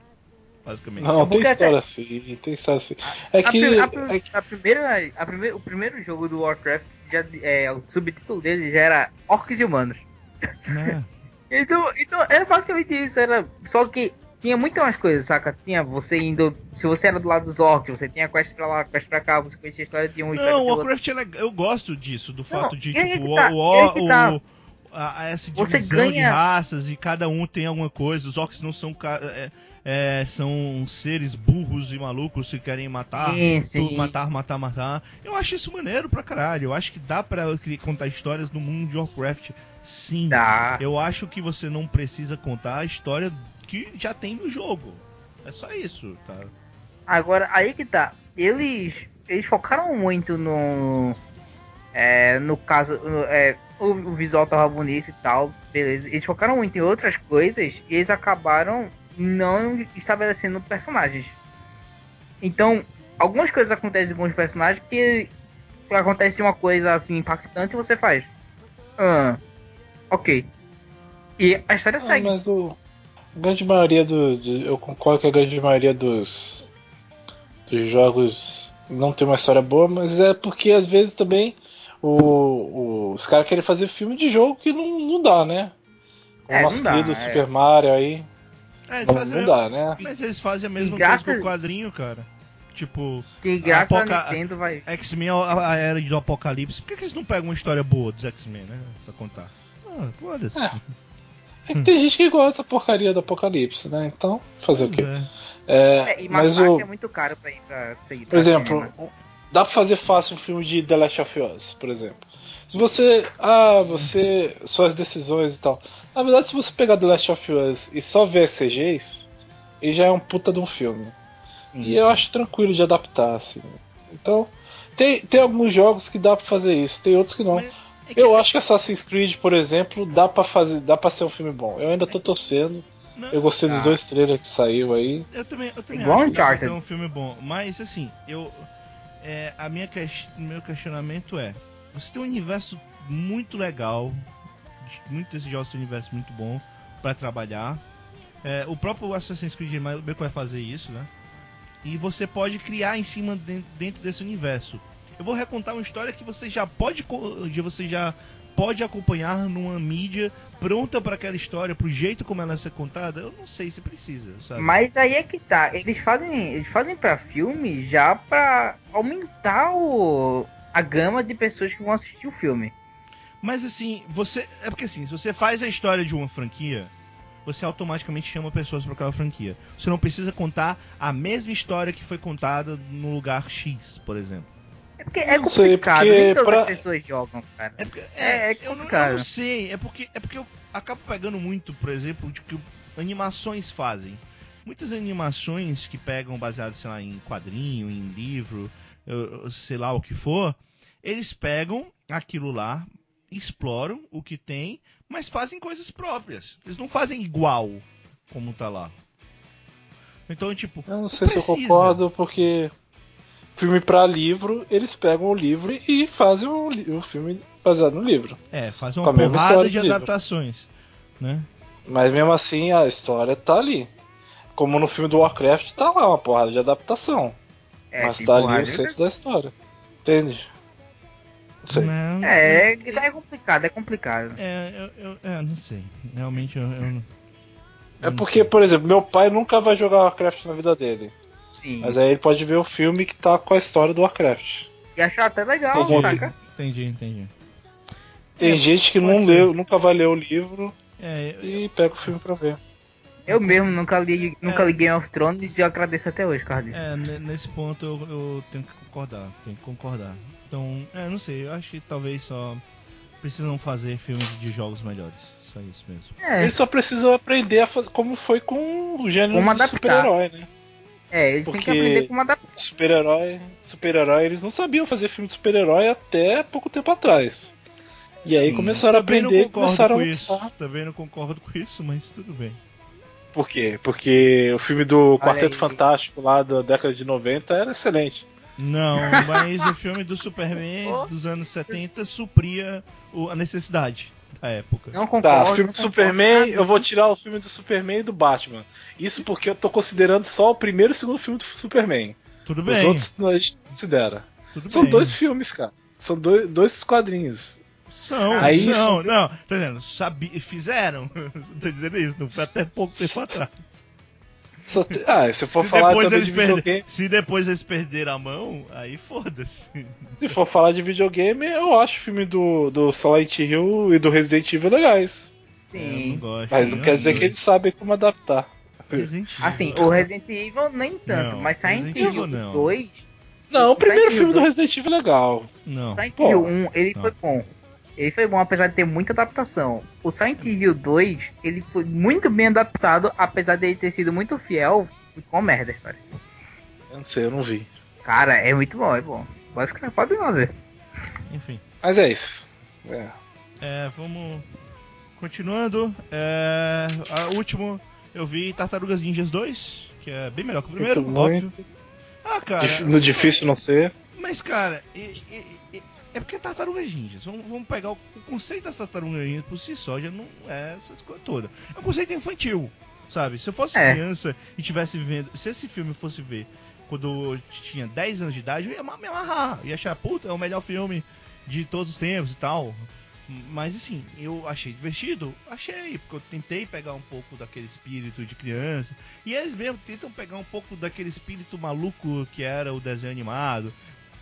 Basicamente. Não, tem história assim, tem história assim. É que, a, a, é que... a primeira, a primeira, o primeiro jogo do Warcraft, já, é, o subtítulo dele já era Orcs e Humanos. É. então, então, era basicamente isso. Era, só que tinha muitas mais coisas, saca? Tinha você indo. Se você era do lado dos orcs, você tinha quest pra lá, quest pra cá, você conhecia a história de um Não, o Warcraft é legal. Eu gosto disso, do fato de, tipo, tá, o, o, tá. o, a, essa divisão ganha... de raças e cada um tem alguma coisa. Os orcs não são. É, é, são seres burros e malucos que querem matar, sim, sim. matar, matar, matar. Eu acho isso maneiro pra caralho. Eu acho que dá pra contar histórias no mundo de Warcraft. Sim. Eu acho que você não precisa contar a história que já tem no jogo. É só isso, tá? Agora, aí que tá. Eles, eles focaram muito no. É, no caso, no, é, o, o, visual tava bonito e tal, beleza. Eles focaram muito em outras coisas e eles acabaram não estabelecendo personagens. Então, algumas coisas acontecem com os personagens que acontece uma coisa assim impactante e você faz. Ah, ok. E a história ah, segue. Mas o, a grande maioria dos. Eu concordo que a grande maioria dos, dos jogos não tem uma história boa, mas é porque às vezes também o, o, os caras querem fazer filme de jogo que não, não dá, né? Como é, nosso querido é. Super Mario aí. É, não, não dá, né? Mas eles fazem a mesma coisa com o quadrinho, cara. Tipo. Que graças Apoca... Nintendo vai. X-Men é a, a era do apocalipse. Por que, que eles não pegam uma história boa dos X-Men, né? Pra contar? Ah, foda-se. É. é. que tem gente que gosta da porcaria do apocalipse, né? Então, fazer pois o quê? É. É, é, e mas o... é muito caro pra ir pra seguir. Por exemplo, dá pra fazer fácil um filme de The Last of Us, por exemplo. Se você. Ah, você. Suas decisões e tal. Na verdade, se você pegar The Last of Us e só ver CGs, ele já é um puta de um filme. E eu acho tranquilo de adaptar, assim. Então, tem, tem alguns jogos que dá pra fazer isso, tem outros que não. É que... Eu acho que Assassin's Creed, por exemplo, dá para fazer, dá para ser um filme bom. Eu ainda tô torcendo. Não. Eu gostei dos ah. dois trailers que saiu aí. Eu também, eu também Igual acho que é um filme bom. Mas assim, eu é, a minha meu questionamento é, você tem um universo muito legal, muitos desses jogos um universo muito bom para trabalhar. É, o próprio Assassin's Creed meio que vai fazer isso, né? E você pode criar em cima de, dentro desse universo. Eu vou recontar uma história que você já pode, você já pode acompanhar numa mídia pronta para aquela história, pro jeito como ela é ser contada, eu não sei se precisa, sabe? Mas aí é que tá, eles fazem, eles fazem para filme já para aumentar o a gama de pessoas que vão assistir o filme. Mas assim, você é porque assim, se você faz a história de uma franquia, você automaticamente chama pessoas para aquela franquia. Você não precisa contar a mesma história que foi contada no lugar X, por exemplo. É porque é complicado, sei, porque nem todas pra... as pessoas jogam, cara. É, porque, é, é, é complicado. Eu não, eu não, sei, é porque, é porque eu acabo pegando muito, por exemplo, de que animações fazem. Muitas animações que pegam baseado, sei lá, em quadrinho, em livro, sei lá o que for, eles pegam aquilo lá, exploram o que tem, mas fazem coisas próprias. Eles não fazem igual como tá lá. Então, tipo. Eu não sei não se eu concordo, porque filme para livro, eles pegam o livro e fazem o, o filme baseado no livro. É, fazem uma porrada de adaptações, né? Mas mesmo assim a história tá ali. Como no filme do Warcraft tá lá uma porrada de adaptação. É, mas tá ali o centro da história. Entende? Sei. Não, é, é complicado, é complicado. É, eu, eu é, não sei. Realmente eu, eu, eu É porque, sei. por exemplo, meu pai nunca vai jogar Warcraft na vida dele. Sim. Mas aí ele pode ver o filme que tá com a história do Warcraft. E achar até legal, entendi. saca? Entendi, entendi. Tem é, gente que não leu, nunca vai ler o livro é, eu, e pega o filme pra ver. Eu mesmo nunca li, nunca é, li Game of Thrones e eu agradeço até hoje, disso. É, nesse ponto eu, eu, tenho que concordar, tenho que concordar. Então, é, não sei, eu acho que talvez só precisam fazer filmes de jogos melhores. Só isso mesmo. É. Eles só precisam aprender a fazer como foi com o gênero de super-herói, né? É, eles Porque têm que aprender como adaptar. Super-herói, super-herói, eles não sabiam fazer filme de super-herói até pouco tempo atrás. E aí Sim, começaram a aprender e começaram a isso. Também não concordo com isso, mas tudo bem. Por quê? Porque o filme do Quarteto Fantástico lá da década de 90 era excelente. Não, mas o filme do Superman dos anos 70 supria a necessidade da época. Não concordo. Tá, filme do Superman, eu vou tirar o filme do Superman e do Batman. Isso porque eu tô considerando só o primeiro e o segundo filme do Superman. Tudo bem. Os outros a gente considera. Tudo São bem. dois filmes, cara. São dois, dois quadrinhos. São, Aí não, isso... não, tá dizendo, sabi, fizeram. tô dizendo isso, não foi até pouco tempo atrás. Te... Ah, se for se falar depois eles de videogame... Se depois eles perderam a mão, aí foda-se. Se for falar de videogame, eu acho o filme do, do Silent Hill e do Resident Evil legais. Sim. Gosto, mas não quer dizer que eles sabem como adaptar. Assim, o Resident Evil nem tanto, não, mas Silent Hill 2. Não, o primeiro Silent filme do Resident Evil é legal. Não. Silent Hill 1, ele não. foi bom. Ele foi bom, apesar de ter muita adaptação. O Silent Hill 2, ele foi muito bem adaptado, apesar de ele ter sido muito fiel. Ficou merda a história. Eu não sei, eu não vi. Cara, é muito bom, é bom. Pode, pode não ver. Enfim. Mas é isso. É, é vamos. Continuando. É, a último, eu vi Tartarugas Ninjas 2, que é bem melhor que o primeiro, muito óbvio. Ah, cara. No difícil não ser. Mas, cara, e, e, é porque é tartarugas ninjas. Vamos, vamos pegar o, o, conceito das tartarugas ninjas por si só, já não é essas coisas todas. É um conceito infantil, sabe? Se eu fosse é. criança e tivesse vendo. Se esse filme fosse ver quando eu tinha 10 anos de idade, eu ia me amarrar. Ia achar, puta, é o melhor filme de todos os tempos e tal. Mas assim, eu achei divertido? Achei, porque eu tentei pegar um pouco daquele espírito de criança. E eles mesmo tentam pegar um pouco daquele espírito maluco que era o desenho animado.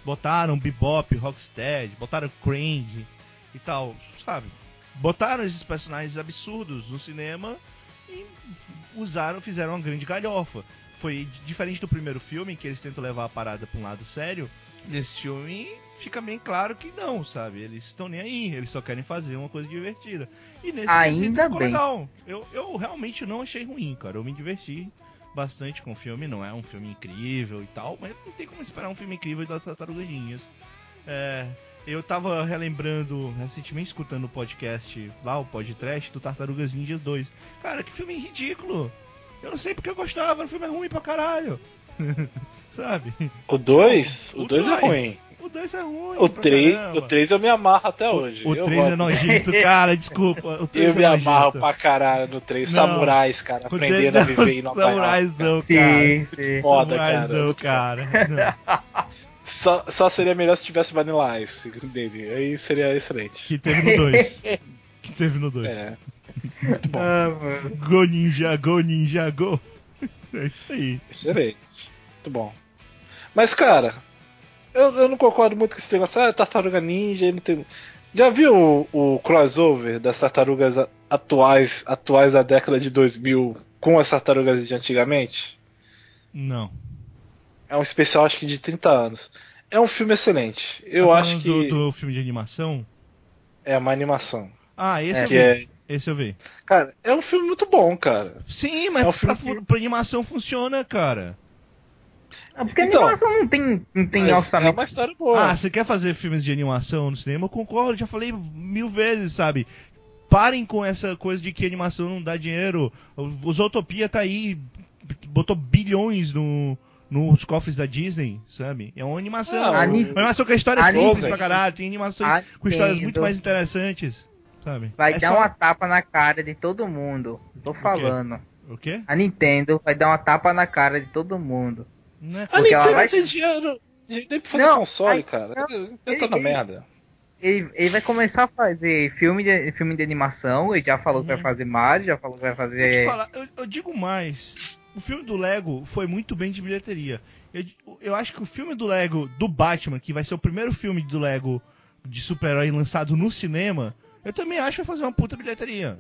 Botaram Bebop, Rocksteady, botaram Krang e tal, sabe? Botaram esses personagens absurdos no cinema e usaram, fizeram uma grande galhofa. Foi diferente do primeiro filme, que eles tentam levar a parada pra um lado sério. Nesse filme fica bem claro que não, sabe? Eles estão nem aí, eles só querem fazer uma coisa divertida. E nesse Ainda ficou bem. legal. Eu, eu realmente não achei ruim, cara. Eu me diverti bastante com o filme. Não é um filme incrível e tal, mas não tem como esperar um filme incrível das tartaruguinhas. É, eu tava relembrando recentemente, escutando o podcast lá, o podcast do Tartarugas Ninjas 2. Cara, que filme ridículo! Eu não sei porque eu gostava, o filme é ruim pra caralho. Sabe? O 2? O 2 é ruim. O 2 é ruim. O 3, o 3 eu me amarro até hoje. O 3 é nojento, cara, desculpa. O 3 eu é me nojento. amarro pra caralho no 3. Não. Samurais, cara, aprendendo a viver em Nova York. Samuraizão, Sim, cara. sim. Foda, cara. Samuraizão, cara. Não. Só, só seria melhor se tivesse Vanilla Ice dele. Aí seria excelente. Que teve no 2. Que teve no 2. É. Muito bom. Ah, mano. Go Ninja, Go Ninja, Go. É isso aí. Excelente. Muito bom. Mas, cara, eu, eu não concordo muito com esse negócio. Ah, tartaruga ninja, ele tem. Já viu o, o crossover das tartarugas atuais, atuais da década de 2000 com as tartarugas de antigamente? Não. É um especial, acho que de 30 anos. É um filme excelente. Eu Tá acho que Do, do filme de animação? é uma animação. Ah, esse É. eu Que vi. é, Esse eu vi. cara, é um filme muito bom, cara. Sim, mas É um pra, que- pra animação funciona, cara. Ah, Porque a Então, animação não tem, não tem é orçamento. uma história boa. Ah, você quer fazer filmes de animação no cinema? Eu concordo, já falei mil vezes, sabe? Parem com essa coisa de que animação não dá dinheiro. O Zootopia tá aí, botou bilhões no, nos cofres da Disney, sabe? É uma animação. Ah, uma Ani- animação com a história Ani- simples pra caralho. Tem animações com histórias muito mais interessantes, sabe? Vai É dar só- uma tapa na cara de todo mundo. Tô falando. O quê? A Nintendo vai dar uma tapa na cara de todo mundo. Não é A porque ela Nintendo vai- tem dinheiro nem pra fazer Não, console, aí- cara. Eu tô na ele- merda. Ele, ele vai começar a fazer filme de, filme de animação. Ele já falou que vai Uhum. fazer Mario, já falou que vai fazer. falar, eu, eu digo mais. O filme do Lego foi muito bem de bilheteria. Eu, eu acho que o filme do Lego do Batman, que vai ser o primeiro filme do Lego de super-herói lançado no cinema, eu também acho que vai fazer uma puta bilheteria.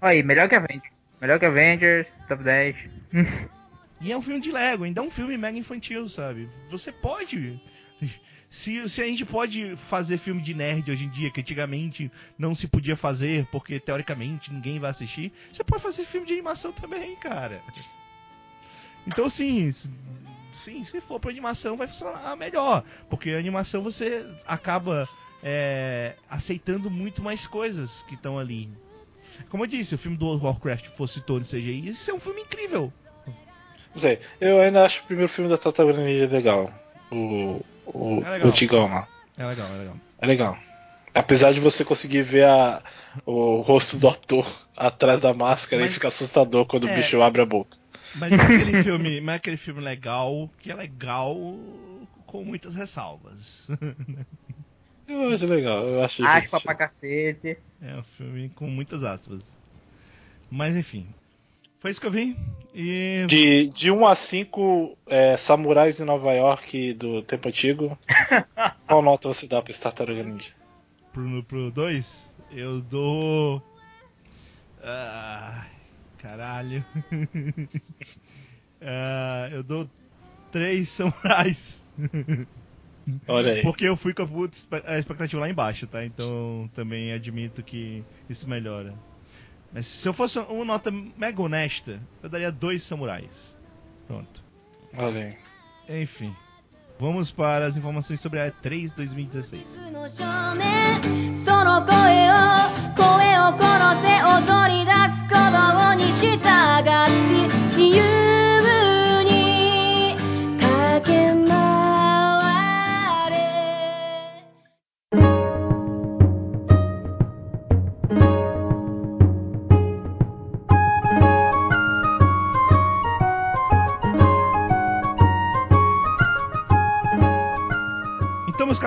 Aí, melhor que Avengers. Melhor que Avengers, top 10. E é um filme de Lego, ainda é um filme mega infantil, sabe? Você pode. Se, se a gente pode fazer filme de nerd hoje em dia, que antigamente não se podia fazer, porque teoricamente ninguém vai assistir, você pode fazer filme de animação também, cara. Então, sim, sim, se for pra animação vai funcionar melhor, porque a animação você acaba é, aceitando muito mais coisas que estão ali. Como eu disse, se o filme do Warcraft fosse todo CGI, isso é um filme incrível. Não sei. Eu ainda acho o primeiro filme da Tartaruga Ninja legal. O. O, É legal. o antigão lá. É legal, é legal. É legal. Apesar de você conseguir ver a, o rosto do ator atrás da máscara Mas- e fica assustador quando É. o bicho abre a boca. Mas é aquele filme, mas é aquele filme legal, que é legal com muitas ressalvas. Eu acho legal, eu acho Aspa pra cacete. É um filme com muitas aspas. Mas enfim. Foi isso que eu vi. E. De, de 1 a 5 é, samurais em Nova York do tempo antigo, qual nota você dá pra esse Tartaruga Ninja? Pro, pro 2, eu dou. Ah, caralho. Ah, eu dou 3 samurais. Olha aí. Porque eu fui com a expectativa lá embaixo, tá? Então também admito que isso melhora. Mas se eu fosse uma nota mega honesta, eu daria dois samurais. Pronto. Aí. Enfim. Vamos para as informações sobre a E3 2016.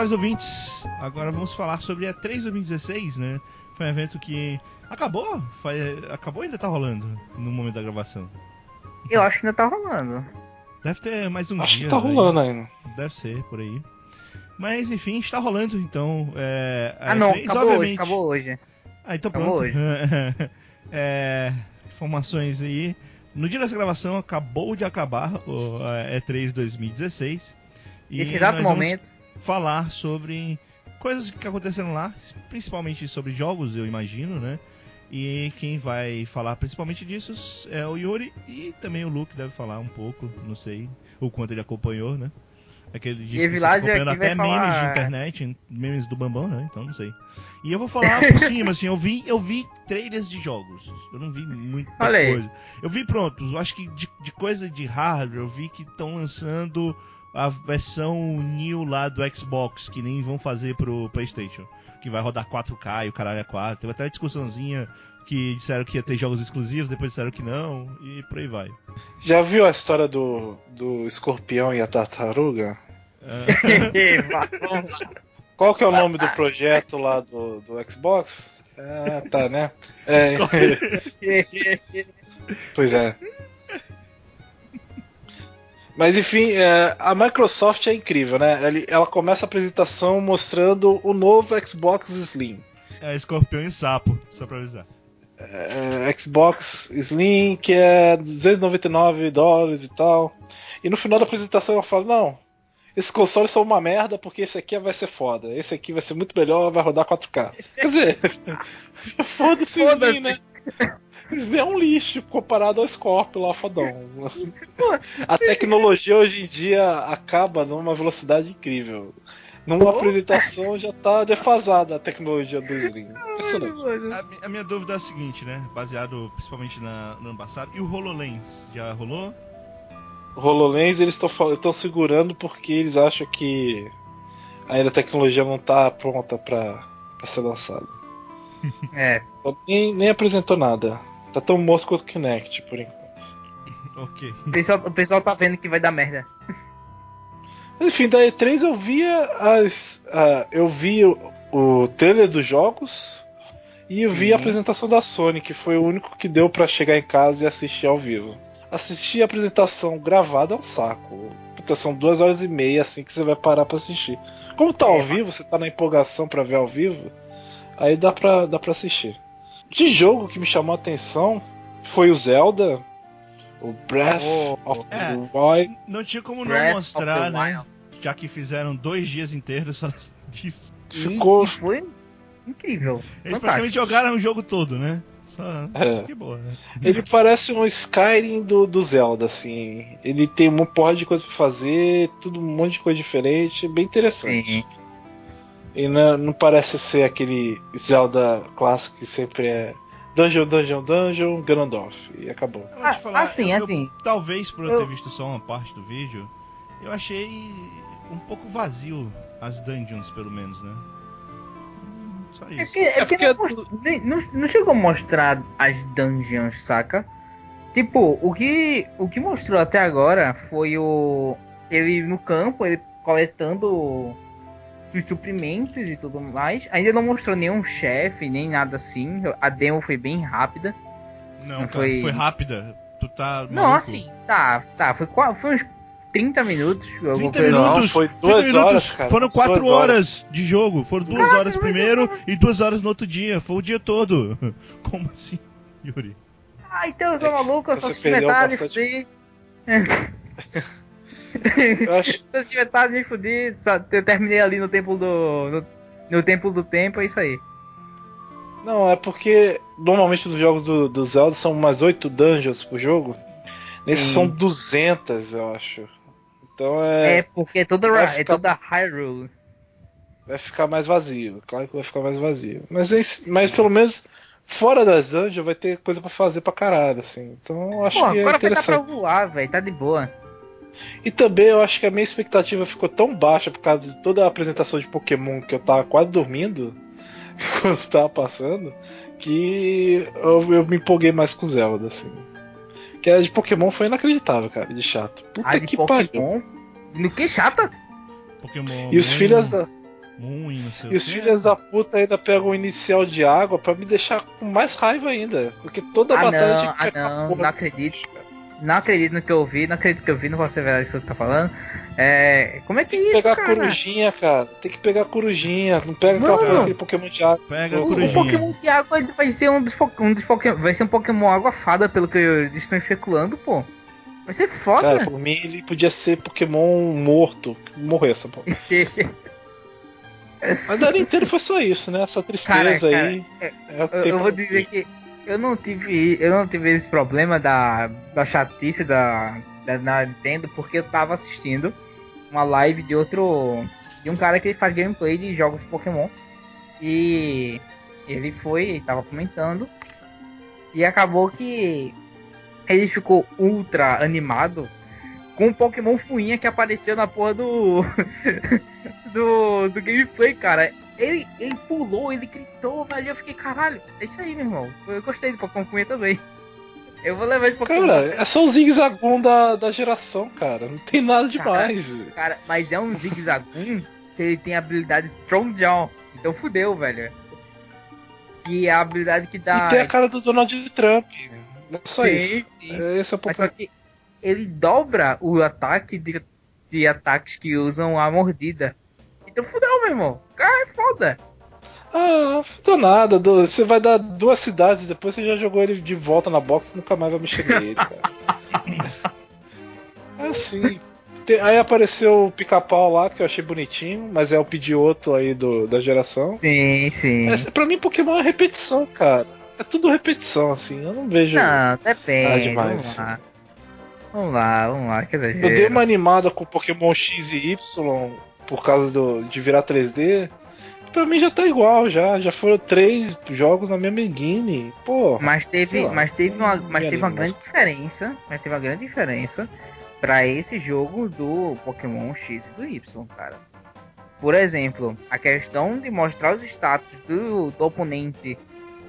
Caros ouvintes, agora vamos falar sobre a 3 2016, né? Foi um evento que acabou, foi, acabou ainda tá rolando no momento da gravação. Eu acho que ainda tá rolando. Deve ter mais um Acho dia. que tá aí. rolando ainda. Deve ser, por aí. Mas enfim, está rolando, então. É, a Ah, não, E3, acabou hoje, obviamente- acabou hoje. Ah, então acabou pronto. hoje. É, informações aí. No dia dessa gravação acabou de acabar o a E3 2016. E Nesse exato momento. Falar sobre coisas que aconteceram lá, principalmente sobre jogos, eu imagino, né? E quem vai falar principalmente disso é o Yuri e também o Luke deve falar um pouco, não sei o quanto ele acompanhou, né? É que ele disse que acompanhando vai até memes de falar- internet, memes do Bambão, né? Então não sei. E eu vou falar por cima, assim, eu vi, eu vi trailers de jogos. Eu não vi muita coisa. Eu vi pronto, eu acho que de, de coisa de hardware, eu vi que estão lançando a versão new lá do Xbox, que nem vão fazer pro Playstation. Que vai rodar 4K e o caralho é 4. Teve até uma discussãozinha que disseram que ia ter jogos exclusivos, depois disseram que não, e por aí vai. Já viu a história do, do escorpião e a tartaruga? Lá. Qual que é o nome do projeto lá do, do Xbox? Ah, tá, né? É, pois é. Mas enfim, é, a Microsoft é incrível, né? Ele- Ela começa a apresentação mostrando o novo Xbox Slim. É escorpião e sapo, só pra avisar. É, Xbox Slim, que é 299 dólares e tal. E no final da apresentação ela fala: Não, esses consoles são uma merda porque esse aqui vai ser foda. Esse aqui vai ser muito melhor, vai rodar 4K. Quer dizer, foda-se Foda-se. Slim, né? É um lixo comparado ao Scorpio lá, fodão. A tecnologia hoje em dia acaba numa velocidade incrível. Numa apresentação já tá defasada a tecnologia do Slim. Impressionante. A, a minha dúvida é a seguinte, né? Baseado principalmente na, no ano passado. E o HoloLens? Já rolou? O HoloLens eles estão segurando porque eles acham que ainda a tecnologia não tá pronta pra, pra ser lançada. É, Então, Nem, nem apresentou nada. Tá tão morto quanto o Kinect, por enquanto. Ok. o pessoal, o pessoal tá vendo que vai dar merda. Enfim, da E3 eu via as. ah, eu vi o, o trailer dos jogos e eu vi a Sim. apresentação da Sony, que foi o único que deu pra chegar em casa e assistir ao vivo. Assistir a apresentação gravada é um saco. Puta, são duas horas e meia assim que você vai parar pra assistir. Como tá ao É, vivo, você tá na empolgação pra ver ao vivo, aí dá pra, dá pra assistir. De jogo que me chamou a atenção foi o Zelda, o Breath Oh, of the é. Wild. Não tinha como Breath não mostrar, the né? Wild. Já que fizeram dois dias inteiros só disso. Ficou- foi incrível. Eles Fantástico. praticamente jogaram o jogo todo, né? Só. É. Que boa, né? Ele parece um Skyrim do, do Zelda, assim. Ele tem uma porra de coisa pra fazer, tudo um monte de coisa diferente, bem interessante. Sim. E não, não parece ser aquele Zelda clássico que sempre é Dungeon, Dungeon, Dungeon, Ganondorf. E acabou. Eu Ah, falar, assim, eu- eu- assim. talvez por eu, eu- ter visto só uma parte do vídeo, eu achei um pouco vazio as dungeons, pelo menos, né? Hum, Só É isso. porque, é porque porque não, nem- não, não chegou a mostrar as dungeons, saca? Tipo, o que, o que mostrou até agora foi o. Ele no campo, ele coletando os suprimentos e tudo mais. Ainda não mostrou nenhum chefe, nem nada assim. A demo foi bem rápida. Não, não cara, foi... foi- rápida. Tu tá. Não, maluco? assim, tá, tá. Foi, foi uns 30 minutos. alguma 30 coisa assim. minutos. Não, foi 30 duas minutos, horas, cara. Foram duas 4 horas de jogo. Foram duas Caraca, horas primeiro e duas horas no outro dia. Foi o dia todo. Como assim, Yuri? Ah, então eu sou É maluco, eu só assisti metade e bastante-. Eu acho, Se eu metade me fudi, só- eu terminei ali no templo do. No, no templo do tempo, é isso aí. não, é porque normalmente nos jogos do, do Zelda são umas 8 dungeons por jogo. Nesses Sim. são 200, eu acho. Então É, é, porque é toda, é ficar- toda Hyrule. vai ficar mais vazio. Claro que vai ficar mais vazio. Mas, é mas pelo menos fora das dungeons vai ter coisa pra fazer pra caralho, assim. Então eu acho Pô, que é agora vai dar pra voar, velho, tá de boa. E também eu acho que a minha expectativa ficou tão baixa por causa de toda a apresentação de Pokémon que eu tava quase dormindo quando tava passando, que eu, eu me empolguei mais com Zelda, assim. Que a de Pokémon foi inacreditável, cara, de chato. Puta de que pariu. Pokémon. No que chata? Pokémon. E os filhos da. Moon e E os filhos da puta ainda pegam o inicial de água pra me deixar com mais raiva ainda. Porque toda Ah, batalha não, que ah, não, não acredito. Não acredito no que eu vi, não acredito que eu vi, não posso ser verdade isso que você tá falando. É. Como é que é Tem que isso, pegar cara? corujinha, cara. Tem que pegar corujinha. Não pega aquela Mano. porra, aquele Pokémon de água. Pega a O, o corujinha. Pokémon de água ele vai ser um dos, um dos Pokémon. Vai ser um Pokémon água fada, pelo que eu estou especulando, pô. Vai ser foda. Cara, por mim ele podia ser Pokémon morto. Morrer essa porra. Mas da Nintendo foi só isso, né? Essa tristeza Cara, aí. é- É o que eu, tem eu pra vou dizer que eu não tive. Eu não tive esse problema da, da chatice da, da, da Nintendo, porque eu tava assistindo uma live de outro. De um cara que faz gameplay de jogos de Pokémon. E ele foi, tava comentando. E acabou que ele ficou ultra animado com o Pokémon Fuinha que apareceu na porra do. do, do gameplay, cara. Ele, ele pulou, ele gritou, velho. Eu fiquei, caralho, é isso aí, meu irmão. Eu gostei do Pokémon Fuinha também. Eu vou levar esse Pokémon. Cara, é só o Zigzagoon da, da geração, cara. Não tem nada demais. Cara, mas é um Zigzagoon que ele tem a habilidade Strong Jaw. Então fudeu, velho. Que é a habilidade que dá. E tem a cara do Donald Trump. É só Sim, isso. sim. É, Esse é o Mas só Pokémon. que ele dobra o ataque de, de ataques que usam a mordida. Então fudeu, meu irmão. Cara, é foda. Ah, não nada. Você vai dar duas cidades, depois você já jogou ele de volta na box e nunca mais vai mexer nele, cara. É assim. Aí apareceu o pica-pau lá, que eu achei bonitinho, mas é o Pidgeotto aí do, da geração. Sim, sim. Essa, pra mim, Pokémon é repetição, cara. É tudo repetição, assim. Eu não vejo. Não, depende. Nada demais. Vamos lá. Vamos lá, vamos lá. Que Eu dei uma animada com Pokémon X e Y por causa do, de virar 3D. Pra mim já tá igual, já. Já foram três jogos na mesma engine. Pô. Mas teve, mas teve uma, mas teve uma grande diferença. Mas teve uma grande diferença pra esse jogo do Pokémon X e do Y, cara. Por exemplo, a questão de mostrar os status do, do oponente,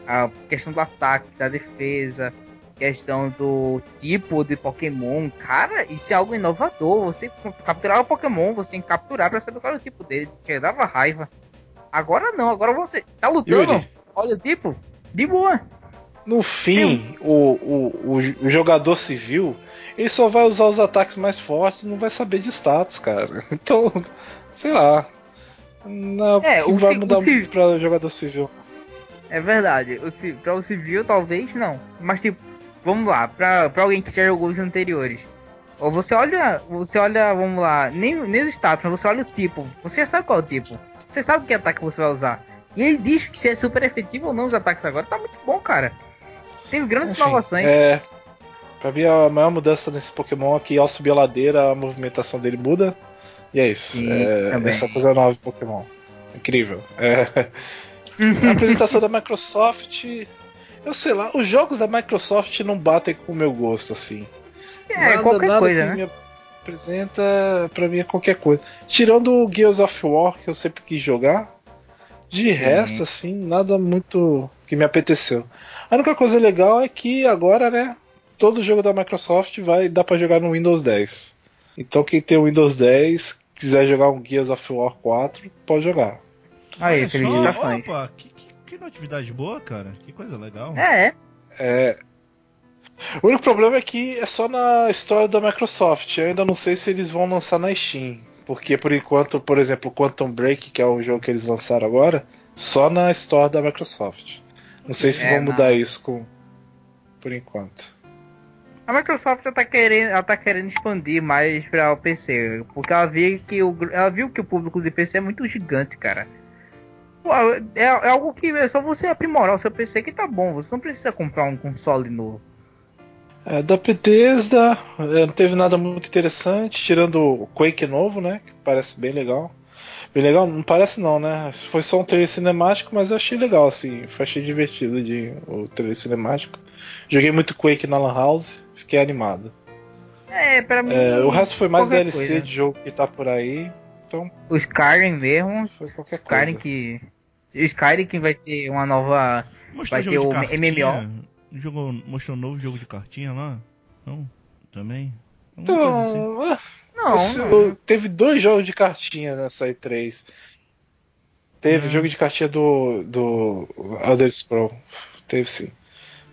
a questão do ataque, da defesa, questão do tipo de Pokémon, cara, isso é algo inovador. Você capturar o Pokémon, você tem que capturar pra saber qual é o tipo dele, que dava raiva. Agora não, agora você tá lutando, Yuri. olha o tipo, de boa. No fim, o, o, o, jogador civil, ele só vai usar os ataques mais fortes e não vai saber de status, cara. Então, sei lá. Não É, o vai mudar o muito pra jogador civil. É verdade. O, pra o civil, talvez não. Mas, tipo, vamos lá. Pra, pra alguém que já jogou os anteriores. Ou você olha. Você olha, vamos lá. Nem, nem os status, mas você olha o tipo. Você já sabe qual é o tipo. Você sabe que ataque você vai usar. E ele diz que se é super efetivo ou não os ataques agora. Tá muito bom, cara. Teve grandes Enfim, inovações. É. Pra mim, a maior mudança nesse Pokémon é que ao subir a ladeira, a movimentação dele muda. E é isso. Sim, é, essa coisa nova Pokémon. Incrível. É. A apresentação da Microsoft. Eu sei lá, os jogos da Microsoft não batem com o meu gosto, assim. É, qualquer coisa, que né? me apresenta, pra mim, é qualquer coisa. Tirando o Gears of War, que eu sempre quis jogar. De resto, assim, nada muito que me apeteceu. A única coisa legal é que agora, né, todo jogo da Microsoft vai dar pra jogar no Windows 10. Então quem tem o Windows 10, quiser jogar um Gears of War 4, pode jogar. Aí, felicitações. Opa, que, que, que notividade boa, cara. Que coisa legal. É, é. É. O único problema é que é só na história da Microsoft. Eu ainda não sei se eles vão lançar na Steam. Porque por enquanto, por exemplo, Quantum Break, que é o jogo que eles lançaram agora, só na história da Microsoft. Não sei se É, vão não. mudar isso com. Por enquanto. A Microsoft ela tá querendo, ela tá querendo expandir mais para o PC, porque ela viu que o ela viu que o público de PC é muito gigante, cara. É, é algo que é só você aprimorar o seu PC que tá bom, você não precisa comprar um console novo. É, da Bethesda, é, não teve nada muito interessante, tirando o Quake novo, né? Que parece bem legal. Bem legal, não parece não, né? Foi só um trailer cinemático, mas eu achei legal, assim. Achei divertido de, o trailer cinemático. Joguei muito Quake na Lan House, fiquei animado. É, para mim. É, o resto foi mais DLC coisa. de jogo que tá por aí, então O Skyrim mesmo, foi qualquer Skyrim coisa. que Skyrim que vai ter uma nova Mostrou Vai ter o cartinha? Jogou, mostrou um novo jogo de cartinha lá? Não? Também? Alguma coisa assim. Então, ah, Não, esse- não. teve dois jogos de cartinha nessa E3. Teve É. jogo de cartinha do, do Elder Scroll. Teve sim.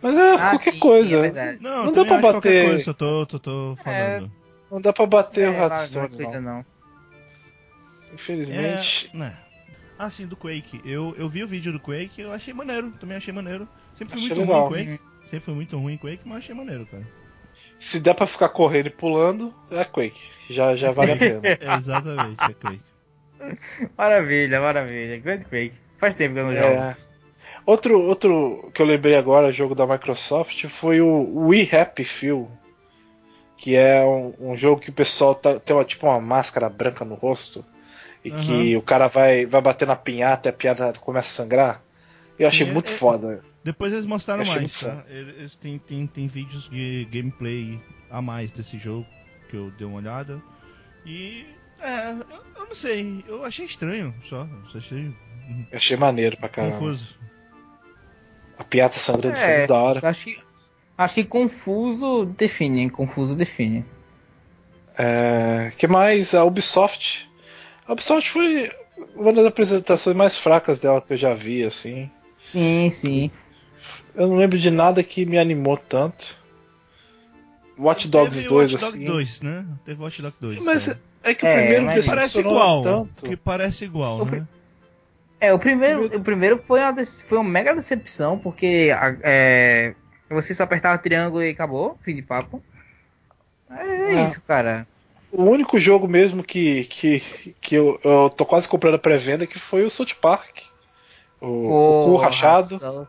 Mas é Ah, qualquer sim, coisa. é. Não, Não dá pra bater- Coisa, só tô, tô, tô falando. não dá pra bater É, o é Hearthstone, coisa não. não. Infelizmente. É, né. Ah, sim, do Quake. Eu, eu vi o vídeo do Quake, eu achei maneiro, também achei maneiro. Sempre foi Achei muito legal. ruim Quake. Sempre foi muito ruim Quake, mas achei maneiro, cara. Se der pra ficar correndo e pulando, é Quake. Já, já vale a pena. Exatamente, é Quake. Maravilha, maravilha. Grande Quake. Faz tempo que eu não jogo. É. Outro, outro que eu lembrei agora, jogo da Microsoft, foi o We Happy Few. Que é um, um jogo que o pessoal tá- tem uma, tipo uma máscara branca no rosto. E Uhum. que o cara vai, vai bater na pinhata e a pinhata começa a sangrar. Eu achei Sim, muito é- foda. Depois eles mostraram mais, tá? Eles têm, têm, têm vídeos de gameplay a mais desse jogo que eu dei uma olhada. E. É, eu, eu não sei, eu achei estranho só. Eu achei Eu achei maneiro pra caramba. confuso. A piata sangrando foi É, muito da hora. acho que, acho que confuso define, hein? Confuso define. É, que mais? A Ubisoft. A Ubisoft foi uma das apresentações mais fracas dela que eu já vi, assim. Sim, sim. Eu não lembro de nada que me animou tanto. Watch Dogs Teve 2, Watch Dogs assim. 2, né? Teve Watch Dogs 2. Mas então. é que o É, primeiro mas- parece igual. tanto. Que parece igual, O né? É, o primeiro, o primeiro foi, uma, foi uma mega decepção, porque é, você só apertava triângulo e acabou, fim de papo. É, Ah. isso, cara. O único jogo mesmo que, que, que eu, eu tô quase comprando a pré-venda que foi o South Park. O, o cu Porra, rachado.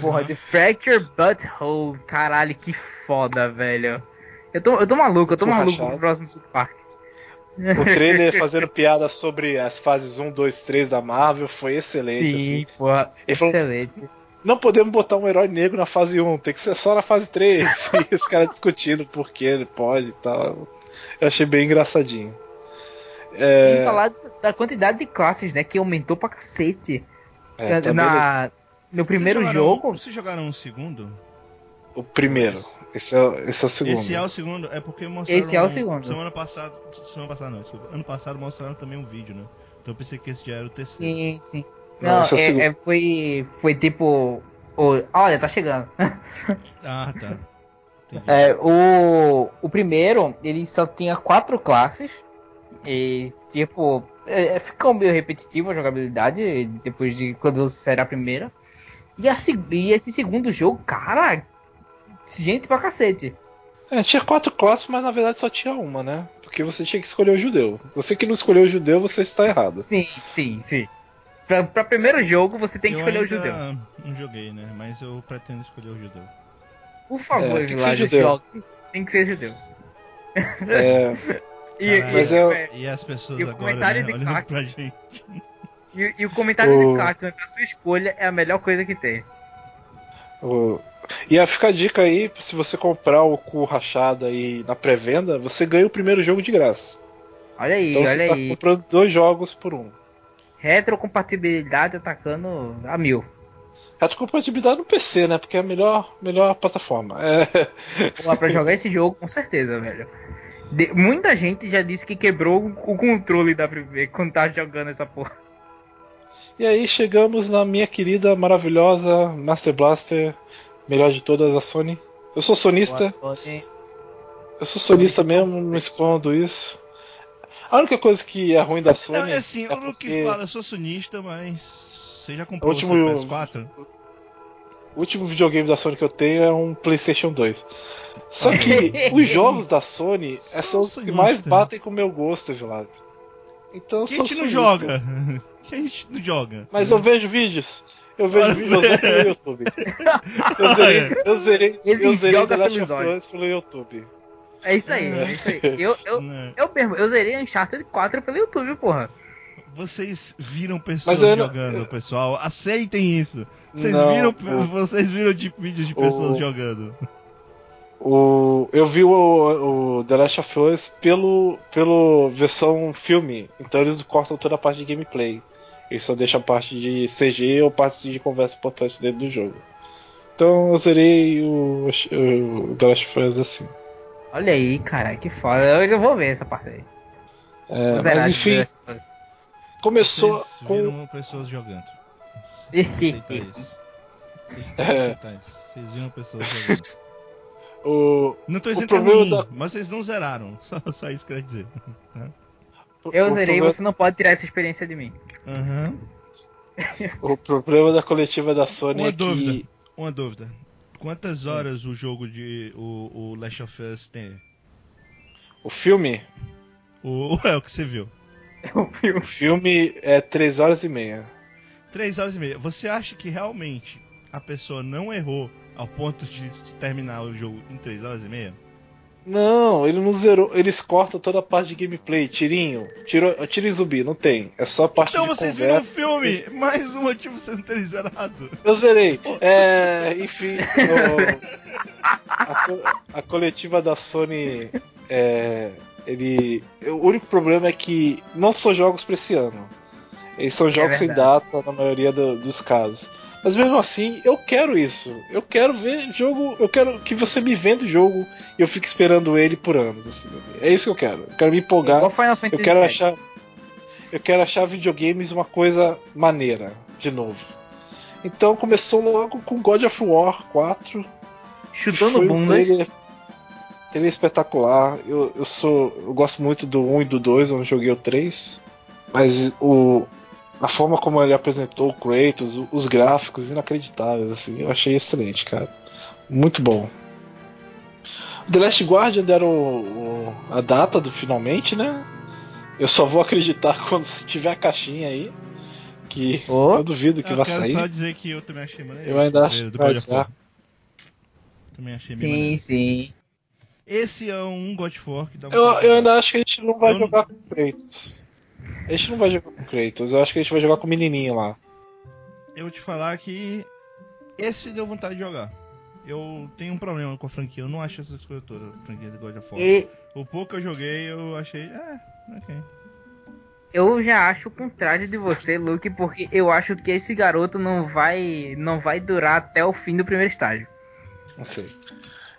Porra, The Fracture Butthole. Caralho, que foda, velho. Eu tô, eu tô maluco, eu tô Cu maluco rachado. pro próximo South Park. O trailer fazendo piada sobre as fases 1, 2, 3 da Marvel foi excelente. Sim, assim. porra, Ele falou- excelente. Não podemos botar um herói negro na fase 1, tem que ser só na fase 3. e os caras discutindo por que ele pode e tal. Eu achei bem engraçadinho. É, Sem falar da quantidade de classes, né, que aumentou pra cacete. é, também Na, no primeiro Vocês jogaram- jogo, Vocês jogaram um segundo? o primeiro. Esse é, esse é o segundo. Esse é o segundo, é porque mostraram. Esse é o segundo. Semana passada. Semana passada não, desculpa. Ano passado mostraram também um vídeo, né? Então eu pensei que esse já era o terceiro. Sim, sim. Não, Não, é é, é- foi, foi tipo. olha, tá chegando. Ah, tá. É, o, o primeiro, ele só tinha quatro classes. E, tipo, é, é, ficou meio repetitivo a jogabilidade depois de quando você era a primeira. E, a, e esse segundo jogo, cara, gente pra cacete. É, tinha quatro classes, mas na verdade só tinha uma, né? Porque você tinha que escolher o judeu. Você que não escolheu o judeu, você está errado. Sim, sim, sim. Pra, pra primeiro jogo, você tem que Eu escolher o judeu. Não joguei, né? Mas eu pretendo escolher o judeu. Por favor, É, tem que judeu. Tem que ser judeu. É, E, Caralho, e- eu- é, E as pessoas E o agora, comentário né, de olhando pra gente. e- e o comentário O- de Cartman pra sua escolha é a melhor coisa que tem. o- E a fica a dica aí, se você comprar o cu rachado aí na pré-venda, você ganha o primeiro jogo de graça. Olha aí, Então você olha tá aí. comprando dois jogos por um. Retrocompatibilidade atacando a mil. Retrocompatibilidade no PC, né? Porque é a melhor, melhor plataforma. É, Porra, pra jogar esse jogo, com certeza, velho. De- muita gente já disse que quebrou o controle da primeira quando tá jogando essa porra. E aí chegamos na minha querida, maravilhosa Master Blaster, melhor de todas a Sony. Eu sou sonista, eu sou sonista mesmo, não escondo isso. A única coisa que é ruim da Sony Não, é assim, é o Luke porque fala, eu sou sonista, mas. Você já comprou O último- o seu PS4? O último videogame da Sony que eu tenho é um PlayStation 2. Só que os jogos da Sony Sou são os que mais batem com o meu gosto, Vilado. Então sou a gente não joga? Quem a gente não joga? Mas eu vejo vídeos. Eu vejo Olha, vídeos pelo YouTube. Eu zerei, eu zerei, Ele eu zerei The Last of. Us pelo YouTube. É isso aí, é isso aí. Eu, eu, Né? eu mesmo, eu zerei Uncharted 4 pelo YouTube, porra. Vocês viram pessoas eu não- jogando, pessoal. Aceitem isso. Vocês Não, viram, o- vocês viram de vídeos de pessoas o- jogando. O, eu vi o, o The Last of Us pelo, pelo versão filme, então eles cortam toda a parte de gameplay. Eles só deixam a parte de CG ou parte de conversa importante dentro do jogo. Então eu zerei o, o The Last of Us assim. Olha aí, cara, que foda. Eu já vou ver essa parte aí. É, mas enfim, jogo, essa coisa. Começou Vocês com. viram pessoas jogando. Aceitar isso. É. Vocês viram pessoas jogando. O, Não tô dizendo que é ruim, da- mas vocês não zeraram. Só, só isso que eu queria dizer. Eu o zerei, problema- você não pode tirar essa experiência de mim. Aham. O problema da coletiva da Sony Uma é dúvida. que. Uma dúvida. Quantas horas o jogo de. O, o Last of Us tem? O filme. O, é o que você viu. O filme. O filme é 3 horas e meia. Três horas e meia. Você acha que realmente a pessoa não errou ao ponto de terminar o jogo em três horas e meia? Não, ele não zerou. Eles cortam toda a parte de gameplay. Tirinho. Tirou, tiro e zumbi, não tem. É só a parte Então de vocês viram conversa. o filme! Mais um motivo vocês não terem zerado. Eu zerei. É, enfim, o- a, a coletiva da Sony. É, ele, o único problema é que não são jogos pra esse ano. Eles são jogos sem verdade. data na maioria do- dos casos. Mas mesmo assim, eu quero isso. Eu quero ver jogo. Eu quero que você me venda o jogo e eu fique esperando ele por anos. assim. É isso que eu quero. Eu quero me empolgar. Eu quero achar. Eu quero achar videogames uma coisa maneira, de novo. Então começou logo com God of War 4. que Chutando foi um bundas. Trailer, trailer espetacular. Eu, eu sou. Eu gosto muito do 1 e do 2, eu não joguei o 3. Mas o. A forma como ele apresentou o Kratos, os gráficos inacreditáveis, assim, eu achei excelente, cara. Muito bom. The Last Guardian deram o- o- a data do finalmente, né? Eu só vou acreditar quando tiver a caixinha aí. Que Ô. eu duvido que eu vai quero sair. só dizer que eu também achei maneiro. Eu ainda acho do. Também achei Sim, maneiro. sim. Esse é um God of War que dá Eu, eu ainda acho que a gente não vai Eu não- jogar com Kratos. A gente não vai jogar com Kratos, eu acho que a gente vai jogar com o menininho lá. Eu vou te falar que esse deu vontade de jogar. Eu tenho um problema com a franquia, eu não acho essas coisas todas, a franquia de God of War. E O pouco que eu joguei, eu achei, é, ok. eu já acho o contrário de você, Luke, porque eu acho que esse garoto não vai, não vai durar até o fim do primeiro estágio. Não sei.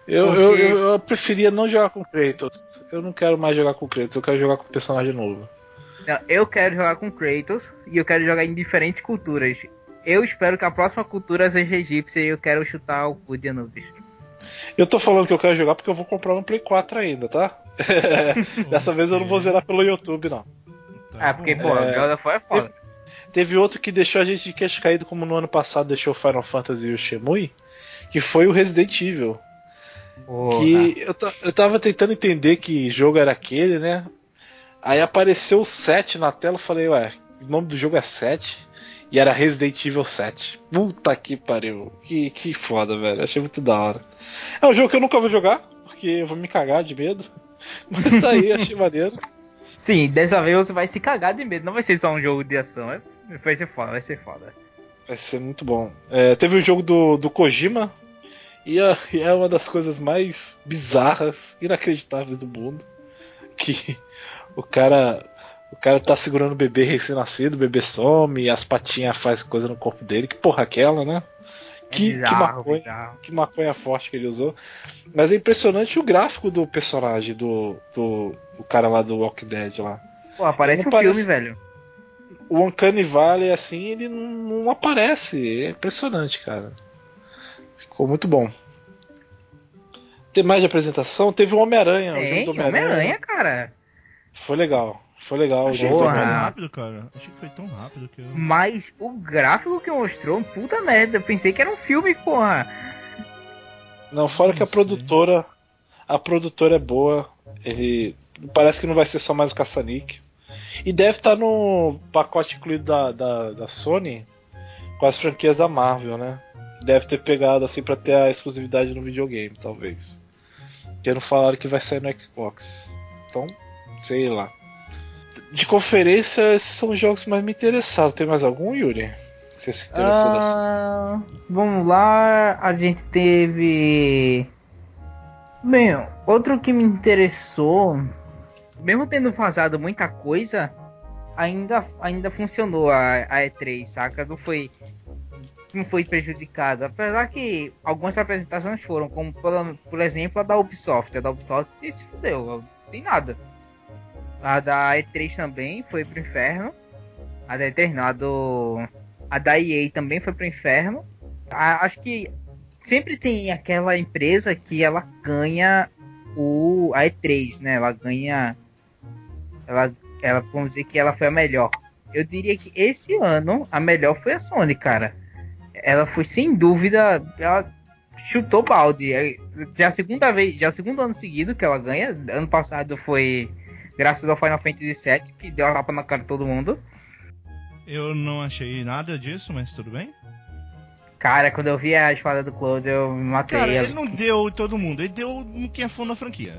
Eu, Porque- eu, eu, eu preferia não jogar com Kratos. Eu não quero mais jogar com Kratos, eu quero jogar com personagem novo. Não, eu quero jogar com Kratos e eu quero jogar em diferentes culturas. Eu espero que a próxima cultura seja egípcia e eu quero chutar o cu de Anubis. Eu tô falando que eu quero jogar porque eu vou comprar um Play 4 ainda, tá? Dessa vez eu não vou zerar pelo YouTube, não. Tá ah, porque, bom. pô, É. God of War é foda. Teve outro que deixou a gente de queixo caído, como no ano passado deixou o Final Fantasy e o Shemui, que foi o Resident Evil. Porra. Que eu, eu tava tentando entender que jogo era aquele, né? Aí apareceu o 7 na tela, eu falei, ué, o nome do jogo é 7 e era Resident Evil 7. Puta que pariu. Que, que foda, velho. Achei muito da hora. É um jogo que eu nunca vou jogar, porque eu vou me cagar de medo. Mas tá aí, achei maneiro. Sim, dessa vez você vai se cagar de medo. Não vai ser só um jogo de ação. é- Vai ser foda, vai ser foda. Vai ser muito bom. É, teve o jogo do, do Kojima. E é, e é uma das coisas mais bizarras, inacreditáveis do mundo. Que o cara. O cara tá segurando o bebê recém-nascido, o bebê some, e as patinhas faz coisa no corpo dele. Que porra aquela, né? É Que, que, bizarro, maconha, bizarro. que maconha forte que ele usou. Mas é impressionante o gráfico do personagem, do, do, do cara lá do Walking Dead lá. Pô, aparece Não um parece- filme, velho. O Uncanny Valley, assim, ele não, não aparece. É impressionante, cara. Ficou muito bom. Tem mais de apresentação? Teve o Homem-Aranha. o jogo Tem, do Homem-Aranha. Homem-Aranha, cara. Foi legal. Foi legal. o Achei que jogo foi tão rápido, cara. Achei que foi tão rápido que eu. Mas o gráfico que mostrou, puta merda. Eu pensei que era um filme, porra. Não, fora que a Não produtora. A produtora é boa. Ele. Parece que não vai ser só mais o caça-níquel. E deve estar no pacote incluído da, da, da Sony com as franquias da Marvel, né? Deve ter pegado assim pra ter a exclusividade no videogame, talvez. Porque não falaram que vai sair no Xbox. Então, sei lá. De conferência, esses são os jogos que mais me interessaram. Tem mais algum, Yuri? Você se interessou? Ah, vamos lá, a gente teve. Bem, outro que me interessou, mesmo tendo vazado muita coisa, ainda, ainda funcionou a, a E3, saca? Não foi, não foi prejudicada. Apesar que algumas apresentações foram, como por, por exemplo a da Ubisoft. A da Ubisoft se fudeu, não tem nada. A da E3 também foi pro inferno. A da Eterno, a do. A da EA também foi pro inferno. A, acho que sempre tem aquela empresa que ela ganha o a E3, né? Ela ganha ela ela vamos dizer que ela foi a melhor. Eu diria que esse ano a melhor foi a Sony, cara. Ela foi sem dúvida, ela chutou balde. É, já a segunda vez, já o segundo ano seguido que ela ganha. Ano passado foi graças ao Final Fantasy VII que deu a tapa na cara de todo mundo. Eu não achei nada disso, mas tudo bem. Cara, quando eu vi a espada do Cloud, eu me matei. Cara, ele não deu todo mundo, ele deu no quem é fã da franquia.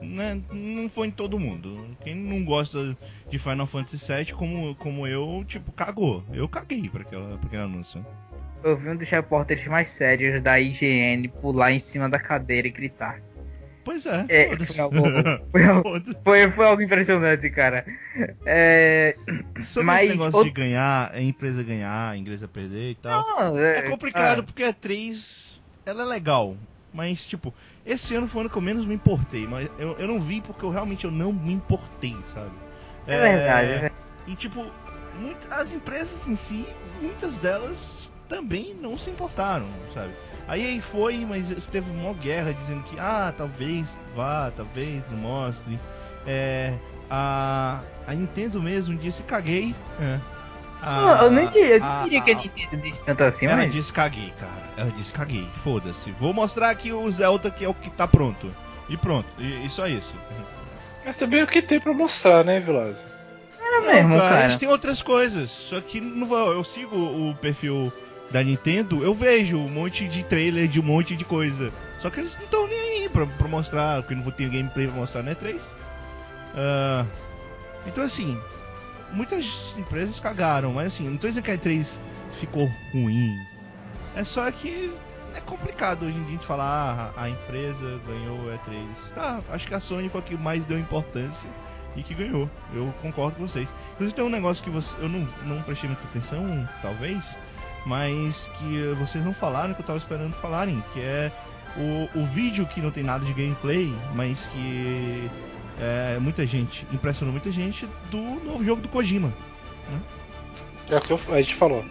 Né? Não foi em todo mundo. Quem não gosta de Final Fantasy VII, como, como eu, tipo, cagou. Eu caguei pra, aquela, pra aquele anúncio. Eu vi um dos repórteres mais sérios da IGN pular em cima da cadeira e gritar. Pois é. é foi, algo, foi, algo, foi, foi, algo impressionante, cara. É, Sobre mas, esse negócio o... de ganhar, a empresa ganhar, a inglesa perder e tal. Não, é, é, complicado porque a 3 ela é legal. Mas, tipo, esse ano foi o ano que eu menos me importei. Mas eu, eu não vi porque eu realmente eu não me importei, sabe? É, é verdade, é verdade. E, tipo, as empresas em si, muitas delas também não se importaram, sabe? Aí aí foi, mas teve uma guerra dizendo que, ah, talvez vá, talvez não mostre. É, a, a Nintendo mesmo disse, caguei. É. A, eu não diria, eu não diria a, que a Nintendo disse tanto assim, Ela mas... disse caguei, cara. Ela disse caguei, foda-se. Vou mostrar aqui o Zelda que é o que tá pronto. E pronto, e, e só isso. Mas também o que tem pra mostrar, né, Vilas? É mesmo, cara, cara. Eles têm outras coisas. Só que não vou, eu sigo o perfil da Nintendo, eu vejo um monte de trailer de um monte de coisa. Só que eles não estão nem aí pra, pra mostrar, porque não vou ter gameplay pra mostrar né, E3. Uh, então assim, muitas empresas cagaram, mas assim, não tô dizendo que a E3 ficou ruim. É só que é complicado hoje em dia a gente falar ah, a empresa ganhou o E3. Tá, acho que a Sony foi a que mais deu importância e que ganhou. Eu concordo com vocês. Inclusive tem um negócio que você, eu não, não prestei muita atenção, talvez, mas que vocês não falaram que eu tava esperando falarem, que é o, o vídeo que não tem nada de gameplay, mas que é, muita gente, impressionou muita gente do novo jogo do Kojima. Né? É o que eu, a gente falou.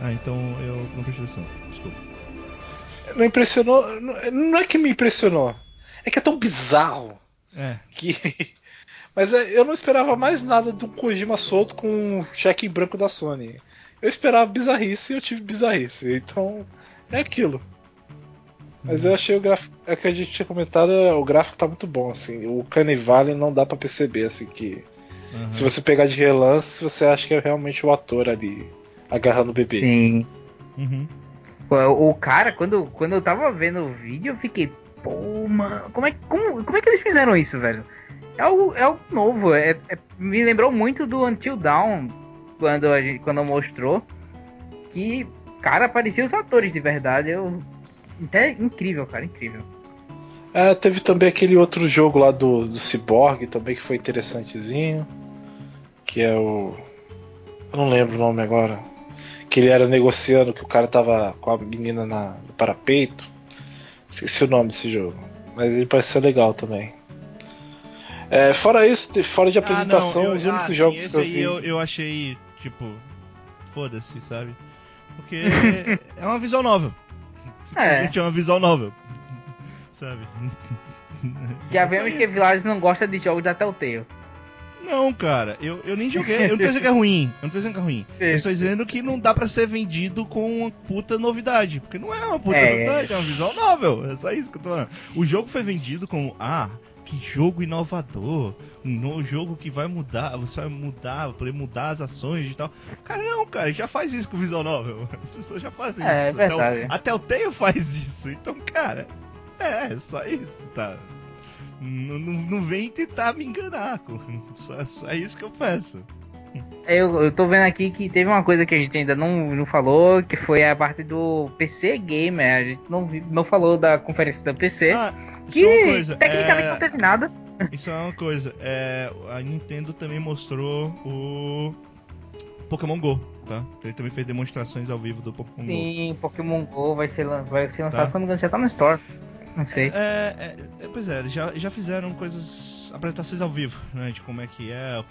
Ah, então eu não prestei atenção, desculpa. Não impressionou, não é que me impressionou, é que é tão bizarro. É. Que mas é, eu não esperava mais nada do Kojima solto com um cheque em branco da Sony. Eu esperava bizarrice e eu tive bizarrice. Então, é aquilo. Mas eu achei o gráfico. É que a gente tinha comentado, o gráfico tá muito bom, assim. O Canivale não dá para perceber, assim, que. Uhum. Se você pegar de relance, você acha que é realmente o ator ali agarrando o bebê. Sim. Uhum. O cara, quando, quando eu tava vendo o vídeo, eu fiquei, pô, mano, como é, como, como é que eles fizeram isso, velho? É algo, é algo novo. É, é, me lembrou muito do Until Dawn quando, a gente, quando mostrou. Que, cara, pareciam os atores de verdade. Eu, até incrível, cara, incrível. É, teve também aquele outro jogo lá do, do Cyborg também que foi interessantezinho. Que é o. Eu não lembro o nome agora. Que ele era negociando que o cara tava com a menina na, no parapeito. Esqueci o nome desse jogo. Mas ele parece ser legal também. É, fora isso, fora de apresentação, ah, não, eu, os únicos ah, jogos sim, que eu vi. Eu, eu achei, tipo, foda-se, sabe? Porque é uma visão nova. Simplesmente é. é uma visão nova. sabe? Já vemos que Village não gosta de jogos da Telltale. Não, cara, eu, eu nem joguei. Eu não tô dizendo que é ruim. Eu não tô dizendo que é ruim. Sim. Eu estou dizendo que não dá pra ser vendido com uma puta novidade. Porque não é uma puta é, novidade, é uma visual novel. É só isso que eu tô falando. O jogo foi vendido como, ah, que jogo inovador, um jogo que vai mudar, você vai mudar, vai poder mudar as ações e tal. Cara, não, cara, já faz isso com o Visual Novel. As pessoas já fazem é, isso. É. Até o, até o Tail faz isso. Então, cara, é, só isso, tá? Não, não, não vem tentar me enganar, só, só é isso que eu peço. Eu, eu tô vendo aqui que teve uma coisa que a gente ainda não, não falou, que foi a parte do PC Gamer. A gente não, não falou da conferência da PC. Ah, que é coisa, tecnicamente é... não teve nada. Isso é uma coisa. É, a Nintendo também mostrou o Pokémon Go, tá? Ele também fez demonstrações ao vivo do Pokémon Sim, Go. Sim, Pokémon Go vai ser, vai ser lançado, tá? se não me engano, já tá no Store. Não sei. É, é, é, pois é, já, já fizeram coisas. apresentações ao vivo, né? De como é que é,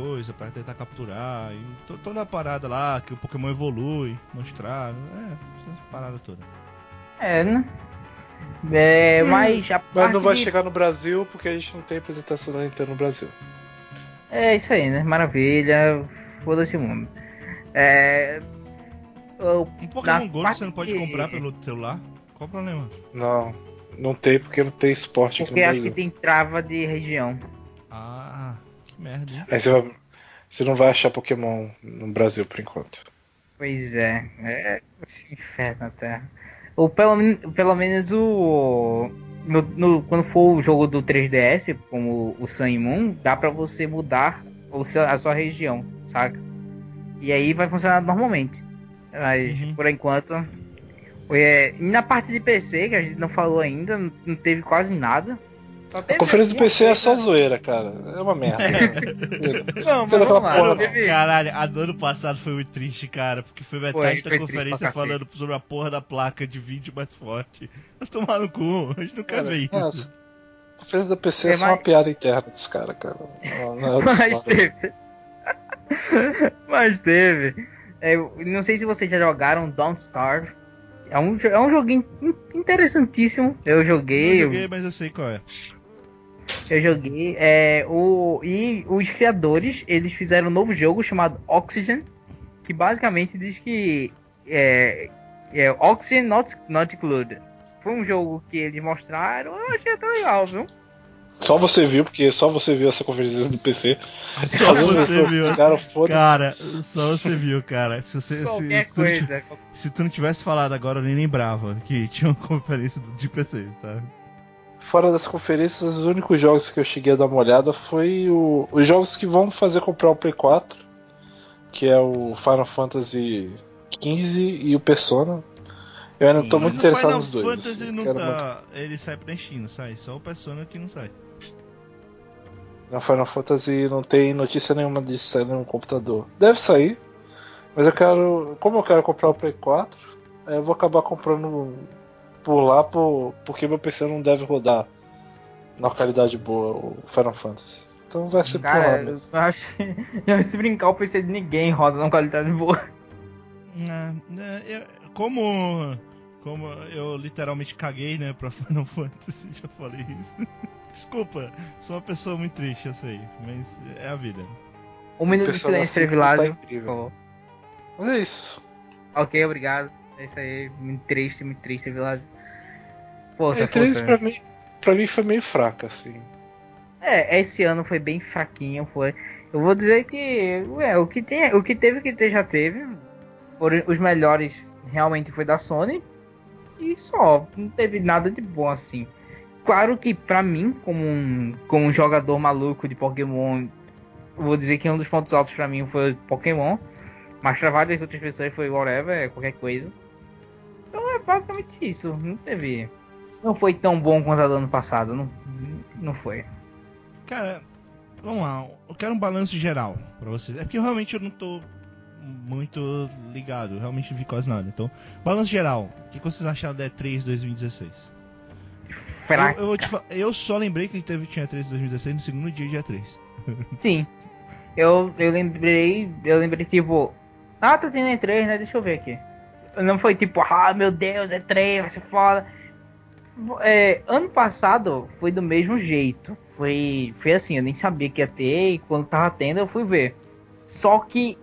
coisas para tentar capturar. E to, toda a parada lá, que o Pokémon evolui, mostrar. É, essa parada toda. É, né? É, mas a Mas não vai de... chegar no Brasil porque a gente não tem apresentação da Nintendo no Brasil. É isso aí, né? Maravilha. Foda-se o mundo. É. o- Um Pokémon Go parte você não pode de- comprar pelo celular? Qual o problema? Não, não tem porque não tem esporte aqui Porque no acho que Brasil. tem trava de região. Que merda. hein? Aí você, vai- você não vai achar Pokémon no Brasil por enquanto. Pois é. É esse inferno na Terra. Ou pelo, pelo menos o. no- no- quando for o jogo do 3DS, como o Sun e Moon, dá pra você mudar o seu- a sua região, saca? E aí vai funcionar normalmente. Mas Uhum. por enquanto. É, e na parte de PC, que a gente não falou ainda, não teve quase nada. Conferência do PC é só zoeira, cara. É uma merda. Não, mas vamos lá, porra, não teve- Caralho, a do ano passado foi muito triste, cara, porque foi metade Foi, da conferência cacete. falando sobre a porra da placa de vídeo mais forte. Tomar no cu, a gente não quer Cara, ver isso. nossa, A conferência do PC é, É, só uma mas- piada interna dos caras, cara. Não, não é Mas teve. Mas teve. É, eu não sei se vocês já jogaram Don't Starve. É um, é um joguinho in- interessantíssimo. Eu joguei, eu eu, joguei, mas eu sei qual é. Eu joguei. É, o, e os criadores, eles fizeram um novo jogo chamado Oxygen. Que basicamente diz que é, é Oxygen Not, not Included. Foi um jogo que eles mostraram, eu achei até legal, viu? Só você viu, porque só você viu essa conferência do PC. Só você viu. Cara. Cara, só você viu, cara. Se, você, se, se, tu não coisa. se tu não tivesse falado agora, eu nem lembrava que tinha uma conferência do- de PC, sabe? Fora das conferências, os únicos jogos que eu cheguei a dar uma olhada foi o- os jogos que vão fazer comprar o Play 4, que é o Final Fantasy XV e o Persona. Eu ainda Sim. tô muito interessado Final nos dois. Fantasy Eu não tá. Ele sai pra não sai. Só o Persona que não sai. muito- Na Final Fantasy não tem notícia nenhuma de sair no computador. Deve sair, mas eu quero. Como eu quero comprar o Play 4, aí eu vou acabar comprando por lá por, porque meu PC não deve rodar na qualidade boa o Final Fantasy. Então vai ser por lá Cara, eu mesmo. acho que se brincar o PC de ninguém roda numa qualidade boa. É, é, eu- como, como eu literalmente caguei, né, pra Final Fantasy, já falei isso. Desculpa, sou uma pessoa muito triste, eu sei, mas é a vida. Um minuto de silêncio 5 Trevilásio. tá incrível. Mas é isso. Ok, obrigado. É isso aí. Muito triste, muito triste, Trevilásio. Força, A E3 força. pra mim, pra mim foi meio fraca, assim. É, esse ano foi bem fraquinho, foi. Eu vou dizer que ué, o que tem, o que teve que ter já teve. Foram os melhores realmente foi da Sony e só, não teve nada de bom assim. Claro que pra mim, como um, como um jogador maluco de Pokémon, eu vou dizer que um dos pontos altos pra mim foi Pokémon, mas pra várias outras pessoas foi whatever, é qualquer coisa. Então é basicamente isso, não teve, não foi tão bom quanto a do ano passado, não, não foi. Cara, vamos lá, eu quero um balanço geral pra vocês. É porque realmente eu não tô muito ligado, eu realmente não vi quase nada. Então, balanço geral, o que vocês acharam da E3 2016? Fraca. Eu, eu, te eu só lembrei que teve tinha E3 2016 no segundo dia de E3. Sim. Eu, eu lembrei. Eu lembrei tipo. Ah, tá tendo E3, né? Deixa eu ver aqui. Não foi tipo, ah meu Deus, E3, vai ser foda. É, ano passado foi do mesmo jeito. Foi, foi assim, eu nem sabia que ia ter e quando tava tendo eu fui ver. Só que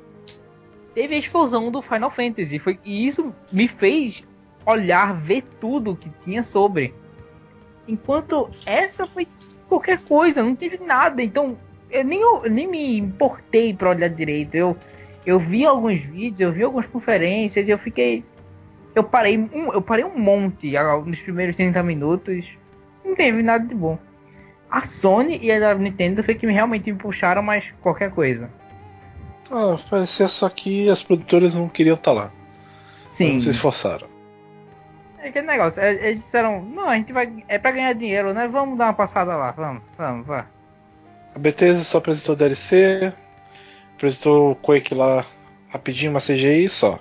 teve a explosão do Final Fantasy. Foi, e isso me fez olhar, ver tudo que tinha sobre. Enquanto essa foi qualquer coisa, não teve nada. Então eu nem, eu nem me importei pra olhar direito. Eu, eu vi alguns vídeos, eu vi algumas conferências e eu fiquei. Eu parei um, eu parei um monte nos primeiros 30 minutos. Não teve nada de bom. A Sony e a da Nintendo foi que me- realmente me puxaram, mas qualquer coisa. Ah, parecia só que as produtoras não queriam estar lá. Sim. Não se esforçaram. É aquele negócio. é- Eles disseram, não, a gente vai. É pra ganhar dinheiro, né? Vamos dar uma passada lá. Vamos, vamos, vá. A Bethesda só apresentou DLC, apresentou o Quake lá rapidinho, uma CGI e só.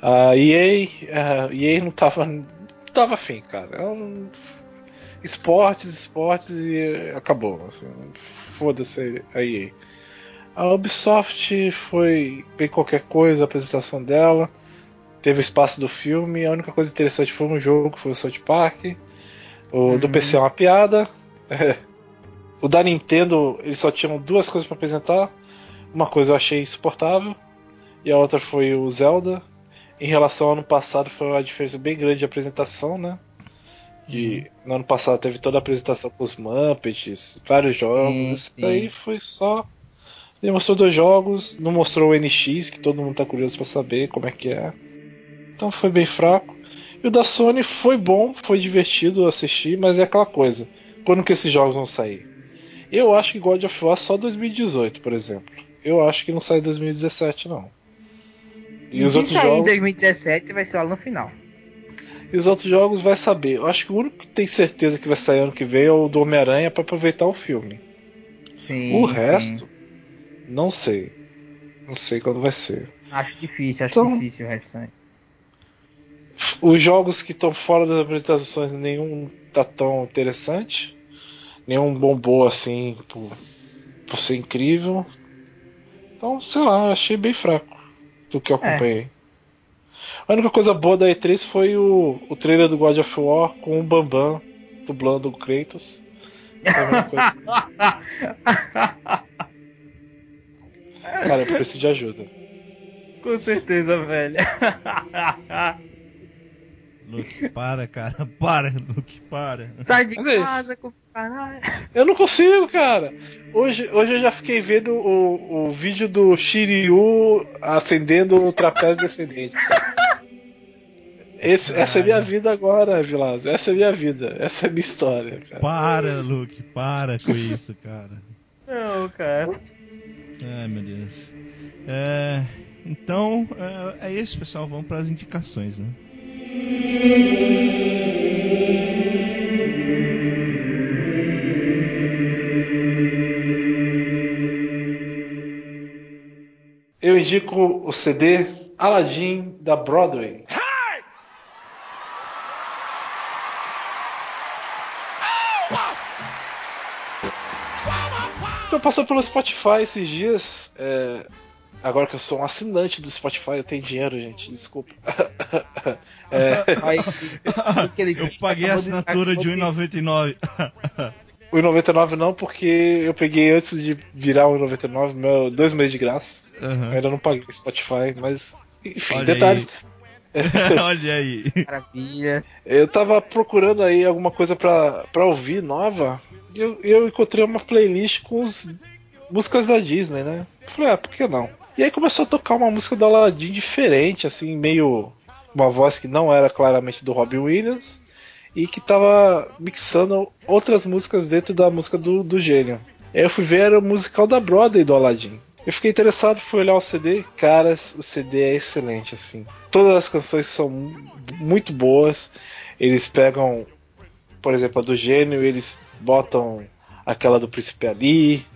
A EA, a EA não tava, não tava afim, cara. É um- Esportes, esportes e acabou. assim, Foda-se a EA. A Ubisoft foi bem qualquer coisa, a apresentação dela. Teve o espaço do filme. A única coisa interessante foi um jogo, que foi o South Park. O uhum. do PC é uma piada. o da Nintendo, eles só tinham duas coisas para apresentar. Uma coisa eu achei insuportável. E a outra foi o Zelda. Em relação ao ano passado, foi uma diferença bem grande de apresentação, né? De, uhum. No ano passado teve toda a apresentação com os Muppets, vários jogos. Isso daí foi só. Ele mostrou dois jogos, não mostrou o NX, que todo mundo tá curioso para saber como é que é. Então foi bem fraco. E o da Sony foi bom, foi divertido assistir, mas é aquela coisa. Quando que esses jogos vão sair? Eu acho que God of War só 2018, por exemplo. Eu acho que não sai 2017, não. E, e os outros sair jogos... em 2017 vai ser lá no final. E os outros jogos vai saber. Eu acho que o único que tem certeza que vai sair ano que vem é o do Homem-Aranha para aproveitar o filme. Sim, o resto, sim. não sei. Não sei quando vai ser. Acho difícil, acho então, difícil o restante. Os jogos que estão fora das apresentações, nenhum tá tão interessante. Nenhum bombou assim por, por ser incrível. Então, sei lá, achei bem fraco do que eu é. acompanhei. É. A única coisa boa da E3 foi o, o trailer do God of War com o Bambam dublando o Kratos. Cara, eu preciso de ajuda. Com certeza, velho. Luke, para, cara. Para, Luke, para. Sai de casa com caralho. Eu não consigo, cara. Hoje, hoje eu já fiquei vendo o, o vídeo do Shiryu acendendo o trapézio descendente. Esse, essa é minha vida agora, Vilas. Essa é minha vida. Essa é minha história, cara. Para, Luke, para com isso, cara. Não, cara. Ai, meu Deus. É, então, é, é isso, pessoal. Vamos para as indicações, né? Eu indico o CD Aladdin da Broadway. Então passou pelo Spotify esses dias. É, agora que eu sou um assinante do Spotify, eu tenho dinheiro, gente. Desculpa. é, eu paguei a assinatura de 1,99. 1,99 não, porque eu peguei antes de virar 1,99, meu dois meses de graça. Uhum. ainda não paguei Spotify, mas enfim, Olha detalhes. Aí. Olha aí. Maravilha. Eu tava procurando aí alguma coisa pra, pra ouvir nova eu, eu encontrei uma playlist com os, músicas da Disney, né? Falei, ah, por que não? E aí começou a tocar uma música do Aladdin diferente, assim, meio. Uma voz que não era claramente do Robbie Williams e que tava mixando outras músicas dentro da música do, do gênio. Aí eu fui ver era o musical da Broadway do Aladdin. Eu fiquei interessado, fui olhar o CD. Caras, o CD é excelente, assim. Todas as canções são muito boas. Eles pegam, por exemplo, a do gênio, eles botam aquela do Príncipe Ali,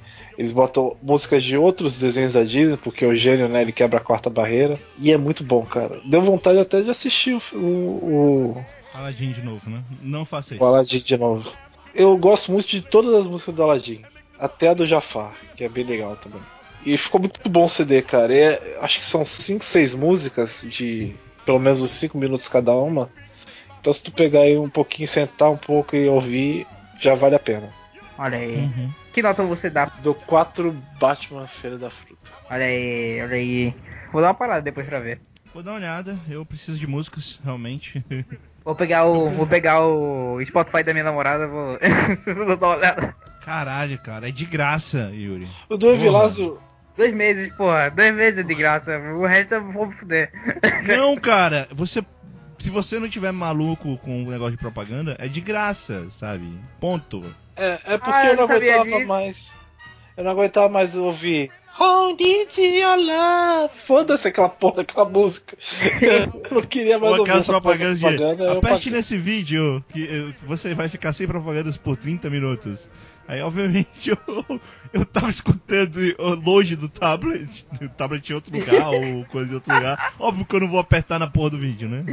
eles botam músicas de outros desenhos da Disney, porque o gênio, né, ele quebra a quarta barreira. E é muito bom, cara. Deu vontade até de assistir o. o Aladdin de novo, né? Não faça isso. O Aladdin de novo. Eu gosto muito de todas as músicas do Aladdin. Até a do Jafar, que é bem legal também. E ficou muito bom o CD, cara. É, acho que são 5, 6 músicas de pelo menos uns 5 minutos cada uma. Então se tu pegar aí um pouquinho, sentar um pouco e ouvir, já vale a pena. Olha aí. Uhum. Que nota você dá? Do 4 Batman Feira da Fruta. Olha aí, olha aí. Vou dar uma parada depois pra ver. Vou dar uma olhada, eu preciso de músicas, realmente. Vou pegar o. Vou pegar o Spotify da minha namorada, vou. vou dar uma olhada. Caralho, cara, é de graça, Yuri. O do Evilazo. Dois meses, porra. Dois meses de graça. O resto eu vou foder. Não, cara, você se você não tiver maluco com o negócio de propaganda, é de graça, sabe? Ponto. É, é porque ah, eu, não aguentava disso. mais. Eu não aguentava mais ouvir. How did you love? Foda-se aquela porra, aquela música. Eu não queria mais Ou aquelas propagandas de. Propaganda, aperte nesse vídeo que eh, você vai ficar sem propagandas por 30 minutos. Aí, obviamente, eu, eu tava escutando longe do tablet, o tablet em outro lugar, ou coisa em outro lugar. Óbvio que eu não vou apertar na porra do vídeo, né?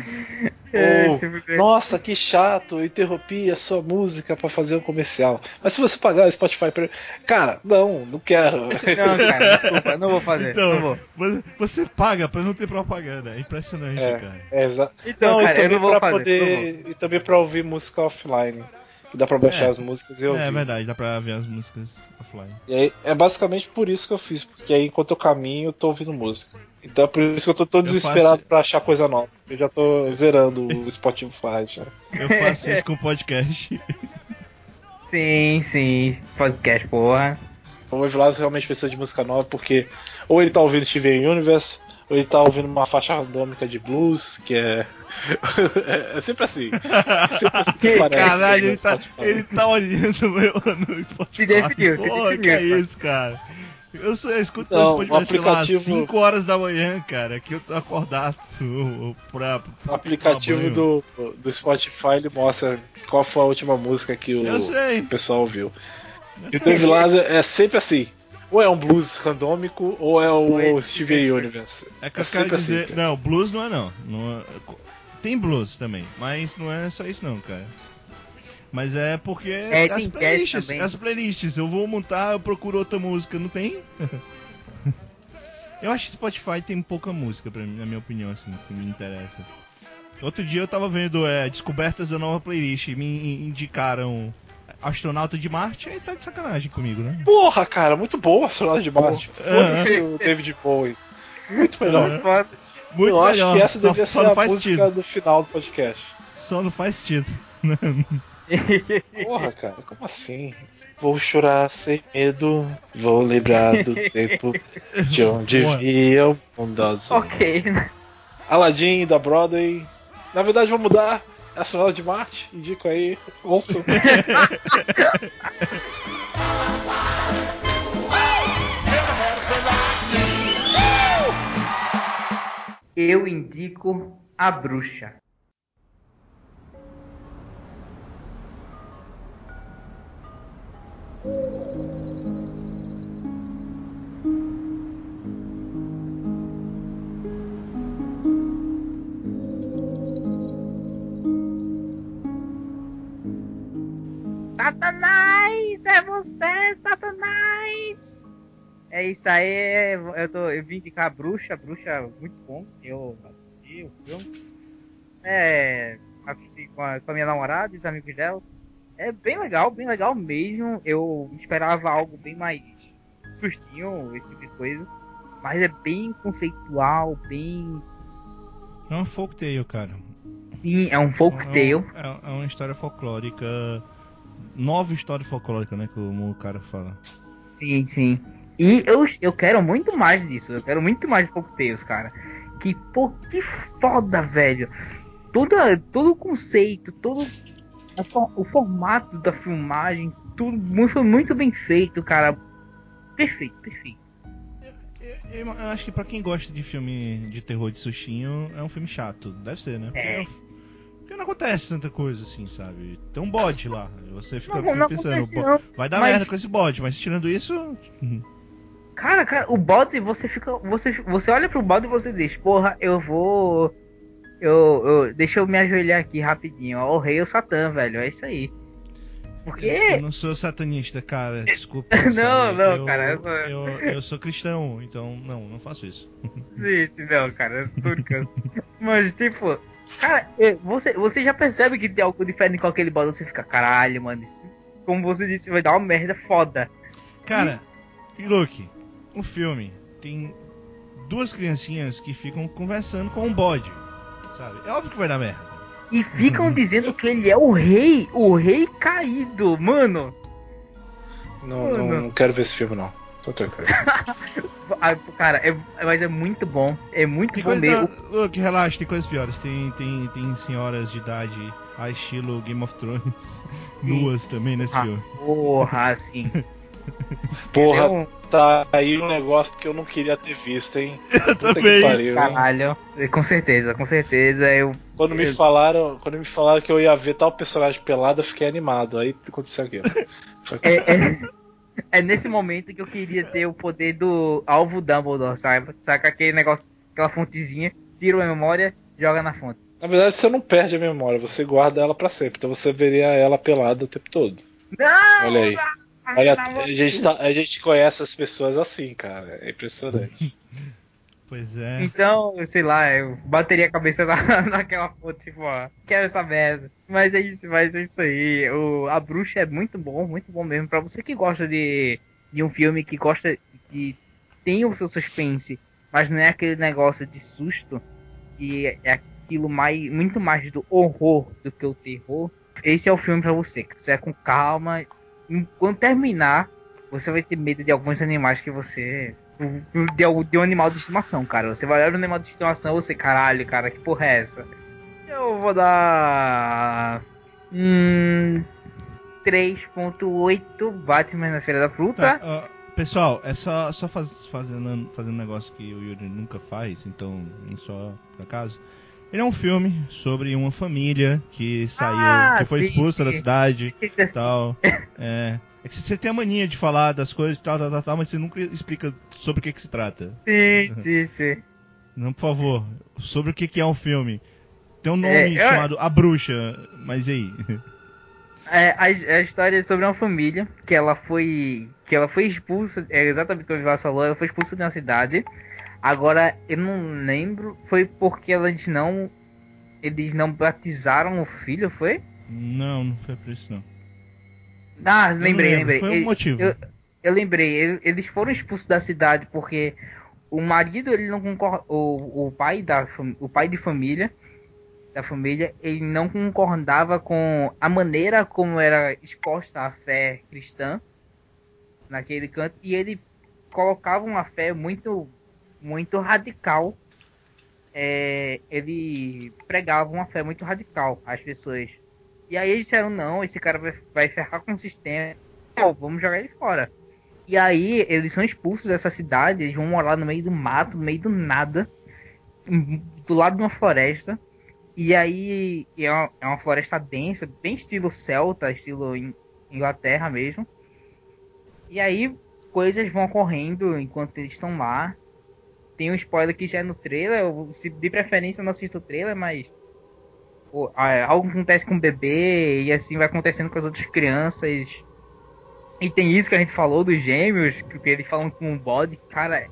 Oh, nossa, que chato, eu interrompi a sua música para fazer um comercial. Mas se você pagar o Spotify pra... Cara, não, não quero. Não, cara, desculpa, não vou fazer. Então, não vou. Você paga pra não ter propaganda. É impressionante, é, cara. É exato. Então, não, cara, eu não vou fazer. Poder, e também pra ouvir música offline. Que dá pra baixar é, as músicas e ouvir. É verdade, dá pra ver as músicas offline. E aí, é basicamente por isso que eu fiz, porque aí enquanto eu caminho eu tô ouvindo música. Então é por isso que eu tô todo desesperado faço... pra achar coisa nova. Eu já tô zerando o Spotify já. Eu faço isso com podcast. Sim, sim, podcast, porra. O Evilas realmente precisa de música nova porque ou ele tá ouvindo Steven Universe, ou ele tá ouvindo uma faixa randômica de blues, que é. é sempre assim. Sempre assim que parece, Caralho, ele tá, ele tá olhando meu no Spotify. Se definiu, se definiu. que é isso, cara? Eu, sou, eu escuto então, esse podcast aplicativo... lá 5 horas da manhã, cara, que eu tô acordado pra. pra o aplicativo do, do Spotify ele mostra qual foi a última música que o, o pessoal ouviu. Eu e o Dave Lazer é sempre assim. Ou é um blues randômico, ou é o, o Steven Universe. É que eu é quero dizer. Assim, não, blues não é não. não é... Tem blues também, mas não é só isso não, cara. Mas é porque é, as playlists, as playlists, eu vou montar, eu procuro outra música, não tem? eu acho que Spotify tem pouca música, pra mim, na minha opinião, assim, que me interessa. Outro dia eu tava vendo é, descobertas da nova playlist, me indicaram Astronauta de Marte, aí tá de sacanagem comigo, né? Porra, cara, muito bom Astronauta de Marte. Foda-se o David Bowie. Muito melhor. Muito eu melhor. acho que essa devia ser a música sentido. do final do podcast. Só não faz sentido. Porra, cara, como assim? Vou chorar sem medo, vou lembrar do tempo de onde via o mundo azul. Ok, né? Aladdin da Broadway. Na verdade, vou mudar. Astronauta de Marte, indico aí. Ouçam. Eu indico a bruxa. Satanás! É você, Satanás! É isso aí, eu, tô, eu vim indicar a bruxa, a bruxa muito bom, eu assisti o filme. É, assisti com a, com a minha namorada e os amigos dela é bem legal, bem legal mesmo. Eu esperava algo bem mais sustinho, esse tipo de coisa. Mas é bem conceitual, bem. É um folktale, cara. Sim, é um folktale. É, é, é, uma história folclórica. Nova história folclórica, né? Que o cara fala. Sim, sim. E eu, eu quero muito mais disso. Eu quero muito mais folktales, cara. Que, pô, que foda, velho. Todo, todo o conceito, todo o formato da filmagem, tudo foi muito bem feito, cara. Perfeito, perfeito. Eu, eu, eu acho que para quem gosta de filme de terror de sustinho, é um filme chato. Deve ser, né? É. Porque não acontece tanta coisa assim, sabe? Tem um bode lá. Você fica não, não pensando, não, vai dar mas... merda com esse bode, mas tirando isso. Cara, cara, o bode, você fica. Você, você olha pro bode e você diz, porra, eu vou eu, eu, deixa eu me ajoelhar aqui rapidinho. Ó, o rei é o Satã, velho. É isso aí. Porque. Eu não sou satanista, cara. Desculpa. não, não, eu, cara. Eu, eu, eu, sou cristão, então não, não faço isso. sim, sim, não, cara. Eu. Mas, tipo, cara, é, você, você já percebe que tem algo diferente com aquele bode. Você fica, caralho, mano. Isso, como você disse, vai dar uma merda foda. Cara, e Luke, o filme tem duas criancinhas que ficam conversando com um bode sabe? É óbvio que vai dar merda. E ficam dizendo que ele é o rei, o rei caído, mano. Não, mano. não, não quero ver esse filme não. Tô tranquilo. Ah, cara, é, mas é muito bom. É muito tem bom mesmo. Da... Look, relaxa, tem coisas piores. Tem, tem, tem senhoras de idade a estilo Game of Thrones nuas também nesse ah, filme. Porra, assim. Porra, tá aí um negócio que eu não queria ter visto, hein? Eu também. Pariu, Caralho, com certeza, com certeza. Eu, quando eu... me falaram, quando me falaram que eu ia ver tal personagem pelado, eu fiquei animado. Aí aconteceu aquilo. é, é, é, nesse momento que eu queria ter o poder do alvo Dumbledore, sabe? Saca aquele negócio, aquela fontezinha, tira a memória, joga na fonte. Na verdade, você não perde a memória, você guarda ela para sempre. Então você veria ela pelada o tempo todo. Não! Olha aí. Olha, a gente, tá, a gente conhece as pessoas assim, cara. É impressionante. Pois é. Então, sei lá, eu bateria a cabeça na, naquela foto, tipo, ó, quero essa merda. Mas é isso, mas é isso aí. O, a bruxa é muito bom, muito bom mesmo. Pra você que gosta de, de um filme que gosta de. tem o seu suspense, mas não é aquele negócio de susto. E é aquilo mais, muito mais do horror do que o terror. Esse é o filme pra você. Você é com calma. Quando terminar, você vai ter medo de alguns animais que você de, de um animal de estimação, cara. Você vai olhar um animal de estimação você, caralho, cara, que porra é essa? Eu vou dar. Hum. 3.8 Batman na Feira da Fruta. Tá, uh, pessoal, é só, só faz, fazendo, fazendo um negócio que o Yuri nunca faz, então, só por acaso. Ele é um filme sobre uma família que saiu, Ah, que foi sim, expulsa da sim. cidade e tal. É. É que você tem a mania de falar das coisas e tal, tal, tal, mas você nunca explica sobre o que, que se trata. Sim, sim, sim. Não, por favor, sobre o que, que é um filme. Tem um nome É, eu- chamado A Bruxa, mas e aí? É, a, a história é sobre uma família que ela foi que ela foi expulsa, é exatamente como o Vilas falou, ela foi expulsa de uma cidade. Agora eu não lembro, foi porque eles não eles não batizaram o filho, foi? Não, não foi por isso não. Ah, lembrei, lembrei. Foi um Ele- motivo. eu- Eu lembrei, ele- eles foram expulsos da cidade porque o marido ele não concorda, o, o pai da o pai de família da família ele não concordava com a maneira como era exposta a fé cristã naquele canto e ele colocava uma fé muito muito radical. É, ele pregava uma fé muito radical às pessoas. E aí eles disseram não, esse cara vai, vai ferrar com o sistema. Pô, vamos jogar ele fora. E aí eles são expulsos dessa cidade, eles vão morar no meio do mato, no meio do nada, em- do lado de uma floresta. E aí é uma, é uma floresta densa, bem estilo celta, estilo In- Inglaterra mesmo. E aí coisas vão ocorrendo enquanto eles estão lá. Tem um spoiler que já é no trailer, se de preferência não assisto o trailer, mas algo acontece com o bebê e assim vai acontecendo com as outras crianças. E tem isso que a gente falou dos gêmeos, que eles falam com o bode, cara,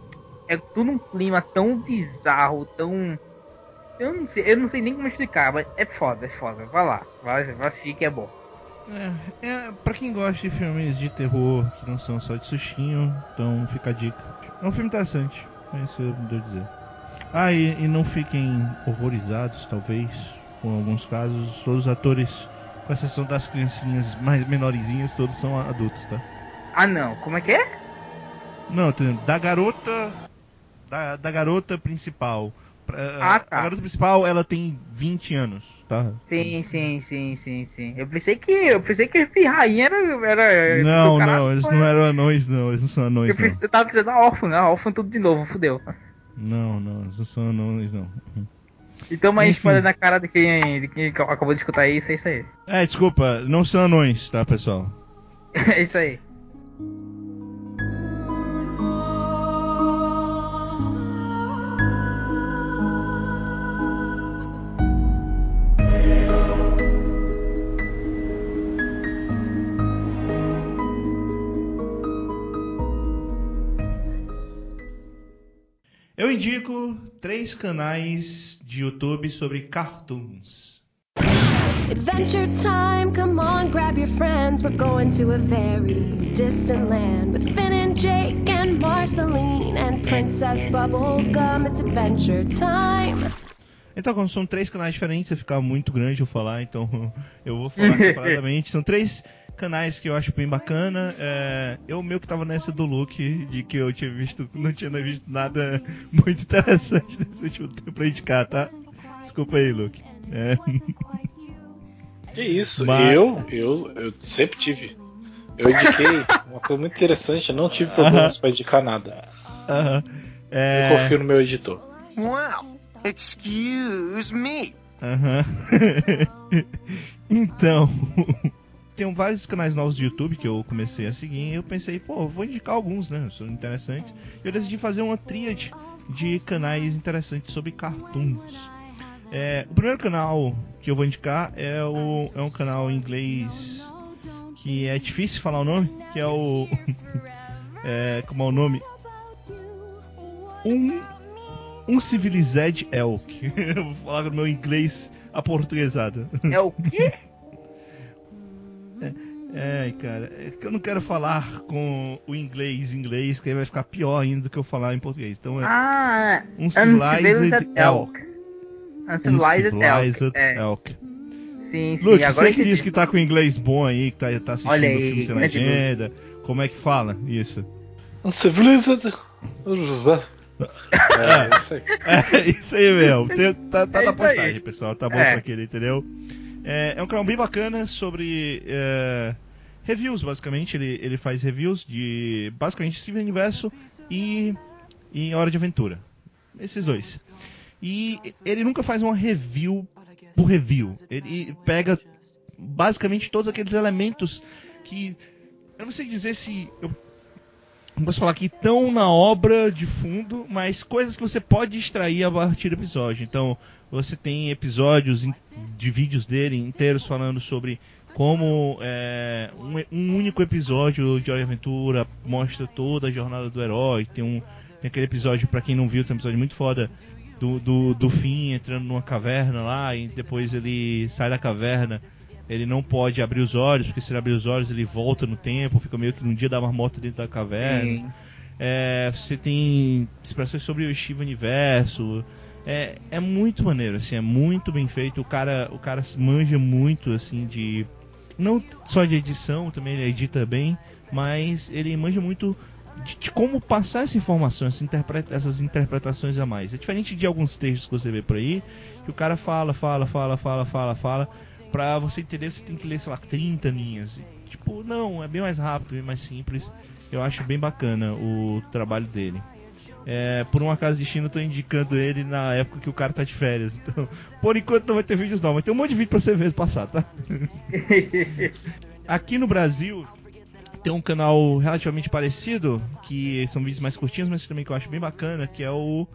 é tudo um clima tão bizarro, tão. Eu não sei, eu não sei nem como explicar, mas é foda, é foda. Vai lá, vai, vai assistir que é bom. É, é, pra quem gosta de filmes de terror que não são só de sustinho, então fica a dica. É um filme interessante, é isso que eu devo dizer. Ah, e, e não fiquem horrorizados, talvez, com alguns casos. Todos os atores, com exceção das criancinhas mais menorzinhas, todos são adultos, tá? Ah não, como é que é? Não, da garota. Da, da garota principal. Pra- Ah, tá. A garota principal, ela tem 20 anos, tá? Sim, sim, sim, sim, sim. Eu pensei que. Eu pensei que a pirrainha era. era Não, não, eles não eram anões, não. Eles não são anões, Eu, pensei, eu tava pensando na órfã, né? A órfã tudo de novo, fudeu. Não, não, eles não são anões, não. Então, mas Enfim. spoiler na cara de quem, de quem acabou de escutar isso, é isso aí. É, desculpa, não são anões, tá, pessoal? É isso aí. Eu indico três canais de YouTube sobre cartoons. Adventure time, come on, grab your friends. We're going to a very distant land with Finn and Jake and Marceline and Princess Bubblegum. It's adventure time. Então, como são três canais diferentes, vai ficar muito grande eu falar, então eu vou falar separadamente. São três canais que eu acho bem bacana. É, eu meio que tava nessa do Luke, de que eu tinha visto, não tinha visto nada muito interessante nesse último tempo pra indicar, tá? Desculpa aí, Luke. É, Que isso? Mas- Eu, eu, eu sempre tive. Eu indiquei uma coisa muito interessante, eu não tive problemas pra indicar nada. aham. Eu É, confio no meu editor. Wow. Excuse me. Aham. então, tem vários canais novos do YouTube que eu comecei a seguir e eu pensei, pô, vou indicar alguns, né? São interessantes. Eu decidi fazer uma tríade de canais interessantes sobre cartoons. É, o primeiro canal que eu vou indicar é, o, é um canal em inglês que é difícil falar o nome, que é o. é, como é o nome? Um. Um Civilized Elk. Eu vou falar no meu inglês aportuguesado. É o quê? É, cara, é que eu não quero falar com o inglês inglês, que aí vai ficar pior ainda do que eu falar em português. Então é Ah, um Civilized Elk. Uncivilized um Elk. É, Elk. sim, sim. Luke, agora você que diz que tá com inglês bom aí, que tá, tá assistindo Olha o aí, filme sem legenda, como é que fala isso? Uncivilized. É, isso aí. É isso aí mesmo. Tem- tá tá É na isso aí. postagem, pessoal. Tá bom É. pra aquele, entendeu? É, é um canal bem bacana sobre é, reviews, basicamente. Ele, ele faz reviews de basicamente Steven Universo e, e Hora de Aventura. Esses dois. E ele nunca faz uma review por review. Ele pega basicamente todos aqueles elementos que. Eu não sei dizer se. Eu não posso falar que estão na obra de fundo, mas coisas que você pode extrair a partir do episódio. Então, você tem episódios de vídeos dele inteiros falando sobre como é, um, um único episódio de Hora Aventura mostra toda a jornada do herói. Tem, um, tem aquele episódio, pra quem não viu, tem um episódio muito foda do, do, do fim entrando numa caverna lá e depois ele sai da caverna. Ele não pode abrir os olhos, porque se ele abrir os olhos ele volta no tempo, fica meio que num dia da marmota dentro da caverna. É, você tem expressões sobre o Steve Universo. É, é muito maneiro, assim, é muito bem feito. O cara, o cara manja muito, assim, de. Não só de edição, também ele edita bem, mas ele manja muito de, de como passar essa informação, essa interpreta- essas interpretações a mais. É diferente de alguns textos que você vê por aí, que o cara fala, fala, fala, fala, fala, fala. Pra você entender, você tem que ler, sei lá, 30 linhas. Tipo, não, é bem mais rápido, bem mais simples. Eu acho bem bacana o trabalho dele. É, por um acaso de destino, eu tô indicando ele na época que o cara tá de férias. Então, por enquanto não vai ter vídeos não, mas tem um monte de vídeo pra você ver passar, tá? Aqui no Brasil tem um canal relativamente parecido, que são vídeos mais curtinhos, mas também que eu acho bem bacana, que é o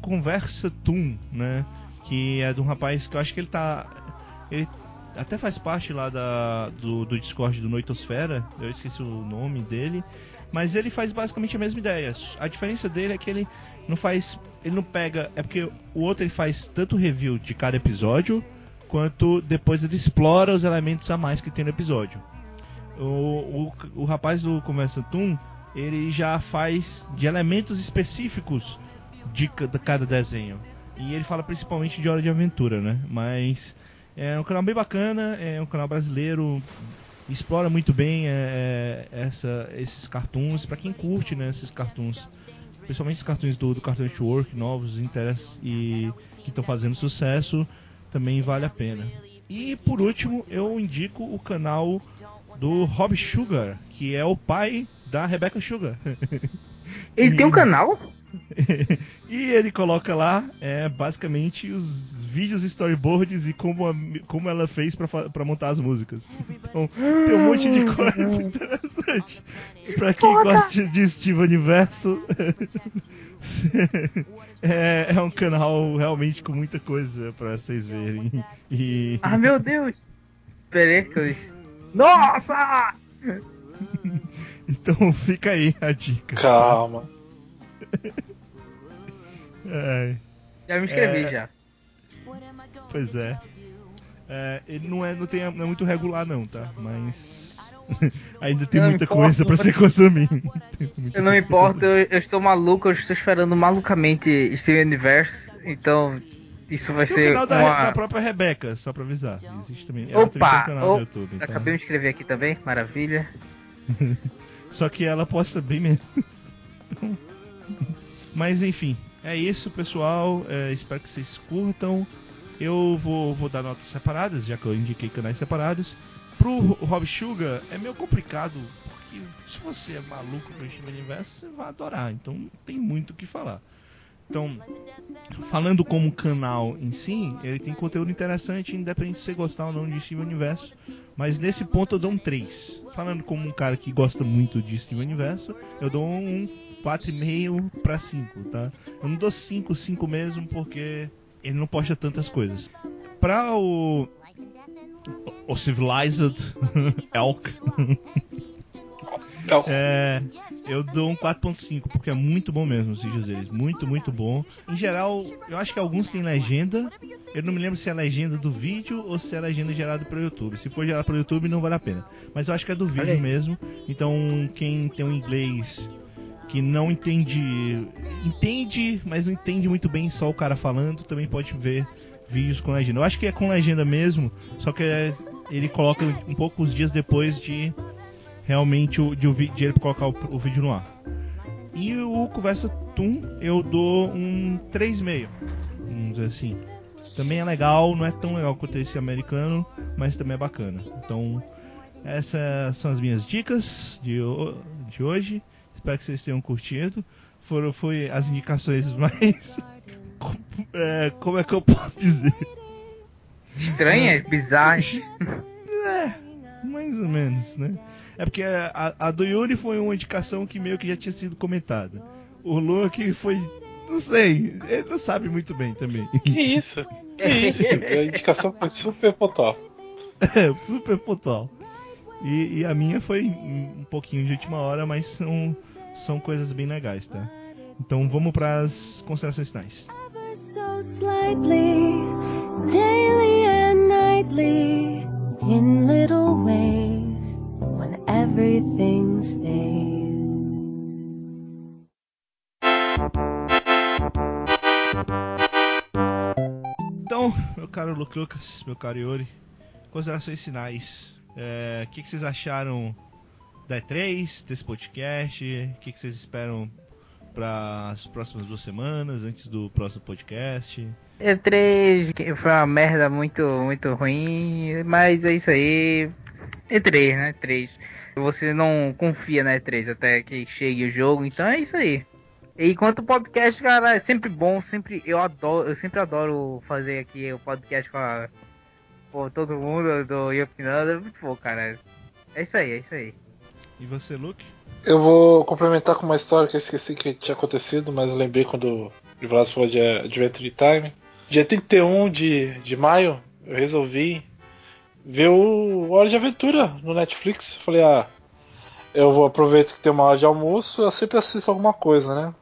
Conversa né? Que é de um rapaz que eu acho que ele tá. Ele até faz parte lá da, do, do Discord do Noitosfera, eu esqueci o nome dele, mas ele faz basicamente a mesma ideia. A diferença dele é que ele não faz. Ele não pega. É porque o outro ele faz tanto review de cada episódio, quanto depois ele explora os elementos a mais que tem no episódio. O, o, o rapaz do Conversa Toon, ele já faz de elementos específicos de ca- de cada desenho. E ele fala principalmente de Hora de Aventura, né? Mas é um canal bem bacana, é um canal brasileiro, explora muito bem é, é, essa, esses cartoons, pra quem curte né, esses cartoons. Principalmente os cartoons do, do Cartoon Network, novos, interessantes e que estão fazendo sucesso, também vale a pena. E por último, eu indico o canal do Rob Sugar, que é o pai da Rebecca Sugar. Ele tem um canal? e ele coloca lá é, basicamente os vídeos storyboards e como, a- como ela fez pra montar as músicas. Então tem um monte de coisa interessante. Pra quem gosta de Steve Universo, é, é um canal realmente com muita coisa pra vocês verem. E Ah, meu Deus! Pericles. Nossa! então fica aí a dica. Calma. É, Já me inscrevi É. já. pois é. É, ele não é, não, tem, não é muito regular não, tá? Mas ainda tem muita importo, coisa pra não você consumir. Eu não importo, eu, eu estou maluco, eu estou esperando malucamente Steven Universe, então isso vai Tem o ser canal da, uma... da própria Rebeca, só pra avisar. Existe também. Também tem um Opa! canal no YouTube. então- Acabei de me inscrever aqui também, maravilha. Só que ela posta bem menos. Então, Mas enfim, é isso, pessoal. É, espero que vocês curtam. Eu vou, vou dar notas separadas, já que eu indiquei canais separados. Pro Rob Sugar é meio complicado, porque se você é maluco pro Steven Universo, você vai adorar. Então tem muito o que falar. Então, falando como canal em si, ele tem conteúdo interessante, independente se você gostar ou não de Steven Universo. Mas nesse ponto eu dou um 3. Falando como um cara que gosta muito de Steven Universo, eu dou um 4,5 para 5, tá? Eu não dou 5, 5 mesmo, porque ele não posta tantas coisas. Pra o. o Civilized Elk. É, eu dou um 4.5, porque é muito bom mesmo os vídeos deles. Muito, muito bom. Em geral, eu acho que alguns têm legenda. Eu não me lembro se é a legenda do vídeo ou se é a legenda gerada pelo YouTube. Se for gerada pelo YouTube, não vale a pena. Mas eu acho que é do vídeo mesmo. Então, quem tem um inglês que não entende. Entende, mas não entende muito bem só o cara falando, também pode ver vídeos com legenda. Eu acho que é com legenda mesmo, só que é- ele coloca um pouco os dias depois de realmente o, de, de ele colocar o, o vídeo no ar. E o Conversa Tum eu dou um 3,5. Vamos dizer assim. Também é legal, não é tão legal quanto esse americano, mas também é bacana. Então, essas são as minhas dicas de, de hoje. Espero que vocês tenham curtido. Foram foi as indicações mais. é, como é que eu posso dizer? Estranhas, bizarras. É, mais ou menos, né? É porque a, a do Yuri foi uma indicação que meio que já tinha sido comentada. O Luke foi. Não sei, ele não sabe muito bem também. que isso? Que isso? A indicação foi super pontual. É, super pontual. E, e a minha foi um pouquinho de última hora, mas são, são coisas bem legais, tá? Então vamos para as considerações finais. Então, meu caro Luke Lucas, meu caro Yuri, considerações finais. É, O que, que vocês acharam da E3, desse podcast? O que, que vocês esperam para as próximas duas semanas, antes do próximo podcast? E3 que foi uma merda muito, muito ruim, mas é isso aí. E3, né? E3. Você não confia na E3 até que chegue o jogo, então é isso aí. E quanto ao podcast, cara, é sempre bom, sempre eu adoro, eu sempre adoro fazer aqui o podcast com a, com todo mundo do E opinando, é muito bom, cara. É isso aí, é isso aí. E você, Luke? Eu vou complementar com uma história que eu esqueci que tinha acontecido, mas lembrei quando o Blas falou de Adventure Time. Dia 31 de, de maio, eu resolvi ver o Hora de Aventura no Netflix. Falei, ah, eu vou aproveitar que tem uma hora de almoço, eu sempre assisto alguma coisa, né?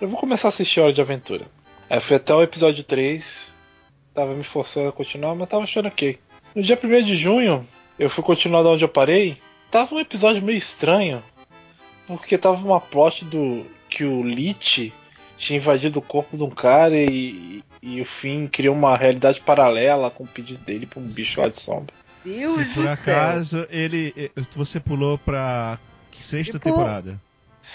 Eu vou começar a assistir Hora de Aventura. Aí fui até o episódio 3, tava me forçando a continuar, mas tava achando ok. No dia 1 de junho, eu fui continuar da onde eu parei. Tava um episódio meio estranho, porque tava uma plot do que o Lich tinha invadido o corpo de um cara e, e o Finn criou uma realidade paralela com o pedido dele pra um bicho lá de sombra. Deus Por do céu. acaso, ele, eh, você pulou pra que sexta Tipo, temporada?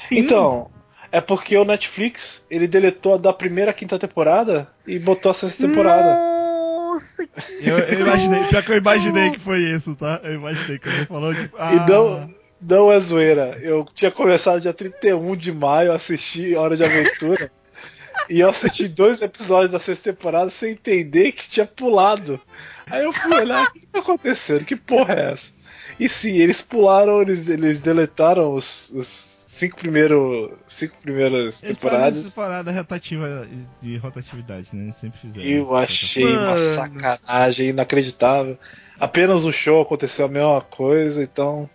Sim. Então, é porque o Netflix ele deletou a da primeira à quinta temporada e botou a sexta temporada. Nossa, que Eu, eu imaginei, pior que eu imaginei que foi isso, tá? Eu imaginei que você falou, tipo, ah, E não, não é zoeira. Eu tinha começado dia 31 de maio a assistir Hora de Aventura. e eu assisti dois episódios da sexta temporada sem entender que tinha pulado. Aí eu fui olhar, o que tá acontecendo? Que porra é essa? E sim, eles pularam, eles, eles deletaram os, os cinco, primeiro, cinco primeiras Eles temporadas. parada rotativa de rotatividade, né? Eles sempre fizeram. Eu achei uma Mano. sacanagem inacreditável. Apenas o show aconteceu a mesma coisa, então.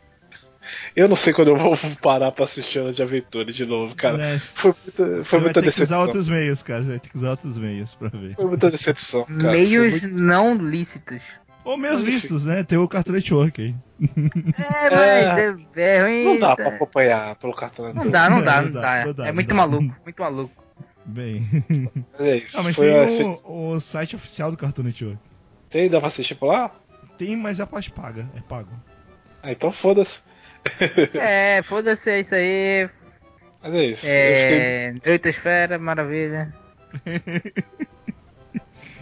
Eu não sei quando eu vou parar pra assistir Hora de Aventura de novo, cara. Né, Foi muita, Você foi vai muita ter que usar decepção. outros meios, cara. Você vai ter que usar outros meios pra ver. Foi muita decepção, cara. meios Foi muito- não lícitos. Ou Enfim. vistos, né? Tem o Cartoon Network aí. É, mas é, é ruim. Não dá pra tá- acompanhar pelo cartão. Não dá, não dá, não não dá, dá. não dá, É muito dá. maluco, muito maluco. Bem. Mas é isso. Ah, mas Foi tem o, o site oficial do Cartoon Network. Tem, dá pra assistir por lá? Tem, mas a parte paga. É pago. Ah, então foda-se. É, foda-se, é isso aí. Mas é isso. É. Eutosfera, maravilha.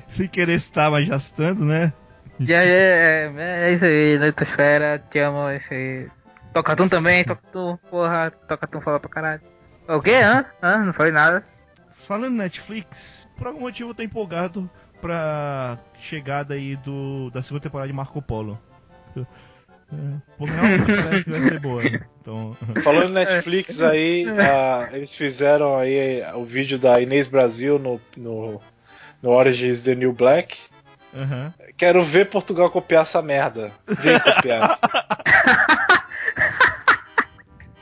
Sem querer estar, mas já estando, né? Já, é, é, é isso aí, Eutosfera, te amo, é isso aí. Tocatum também, Tocatum, porra, Tocatum fala pra caralho. O quê? Hã? Hã? Não falei nada. Falando Netflix, por algum motivo eu tô empolgado pra chegada aí do, da segunda temporada de Marco Polo. É, porque realmente parece que vai ser boa. Então, Falando Netflix aí, ah, eles fizeram aí o vídeo da Inês Brasil no, no, no Origins The New Black. Aham. Quero ver Portugal copiar essa merda. Vem copiar.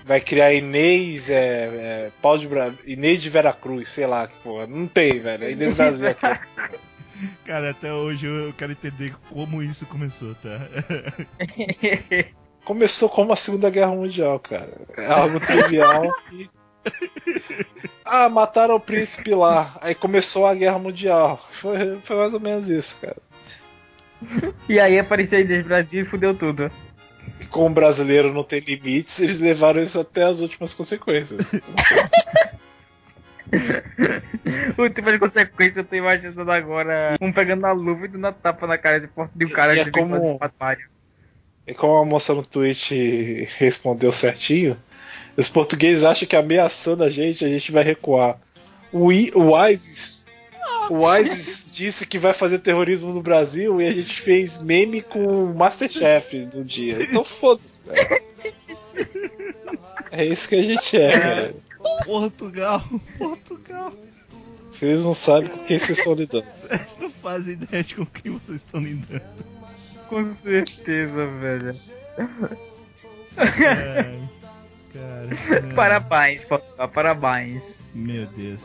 Vai criar Inês, é, é, Pau de Bra... Inês de Veracruz, sei lá, que porra. Não tem, velho. É Inês Brasil aqui. Cara, até hoje eu quero entender como isso começou, tá? Começou como a Segunda Guerra Mundial, cara. É algo trivial e. Ah, mataram o príncipe lá. Aí começou a Guerra Mundial. Foi, foi mais ou menos isso, cara. e aí apareceu a Inês Brasil e fudeu tudo. E como o brasileiro não tem limites, eles levaram isso até as últimas consequências. Últimas consequências eu tô imaginando agora um pegando a luva e dando a tapa na cara de, de um cara E é de como- bigode espatalho. E como a moça no Twitch respondeu certinho, os portugueses acham que ameaçando a gente, a gente vai recuar. O, I, o ISIS, o ISIS disse que vai fazer terrorismo no Brasil e a gente fez meme com o Masterchef no dia. Então foda-se, velho. É isso que a gente é, velho. Portugal, Portugal. Vocês não sabem com quem vocês estão lidando. Vocês não fazem ideia de com quem vocês estão lidando. Com certeza, velho. Ai, cara. é. Parabéns, Portugal, parabéns. Meu Deus.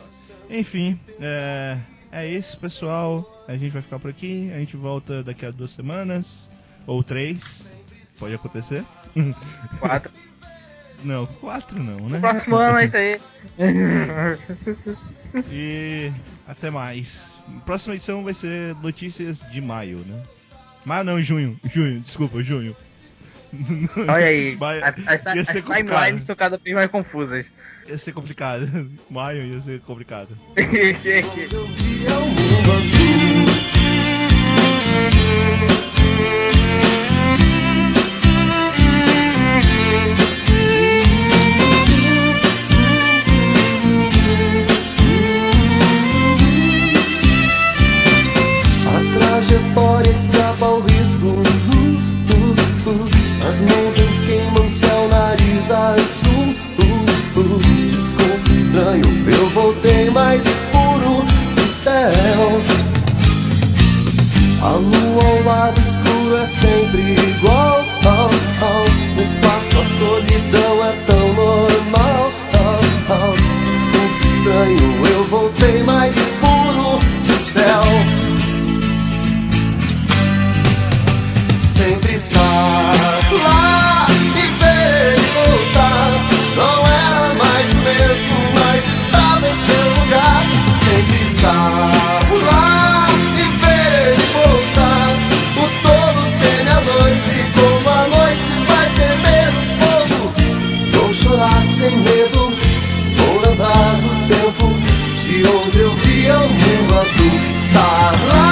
Enfim, é, é isso, pessoal. A gente vai ficar por aqui. A gente volta daqui a duas semanas. Ou três. Pode acontecer. Quatro. Não, quatro não, né? No próximo ano é isso aí. E até mais. Próxima edição vai ser notícias de maio, né? Maio não, junho. Junho, desculpa, junho. Olha aí, Maio- as, as, as timelines estão cada vez mais confusas. Ia ser complicado. Maio ia ser complicado. Eu via o mundo azul. Nariz azul. Uh, uh. Estranho, eu voltei mais puro do céu. A lua ao lado escuro é sempre igual. Oh, oh. No espaço a solidão é tão azul está lá.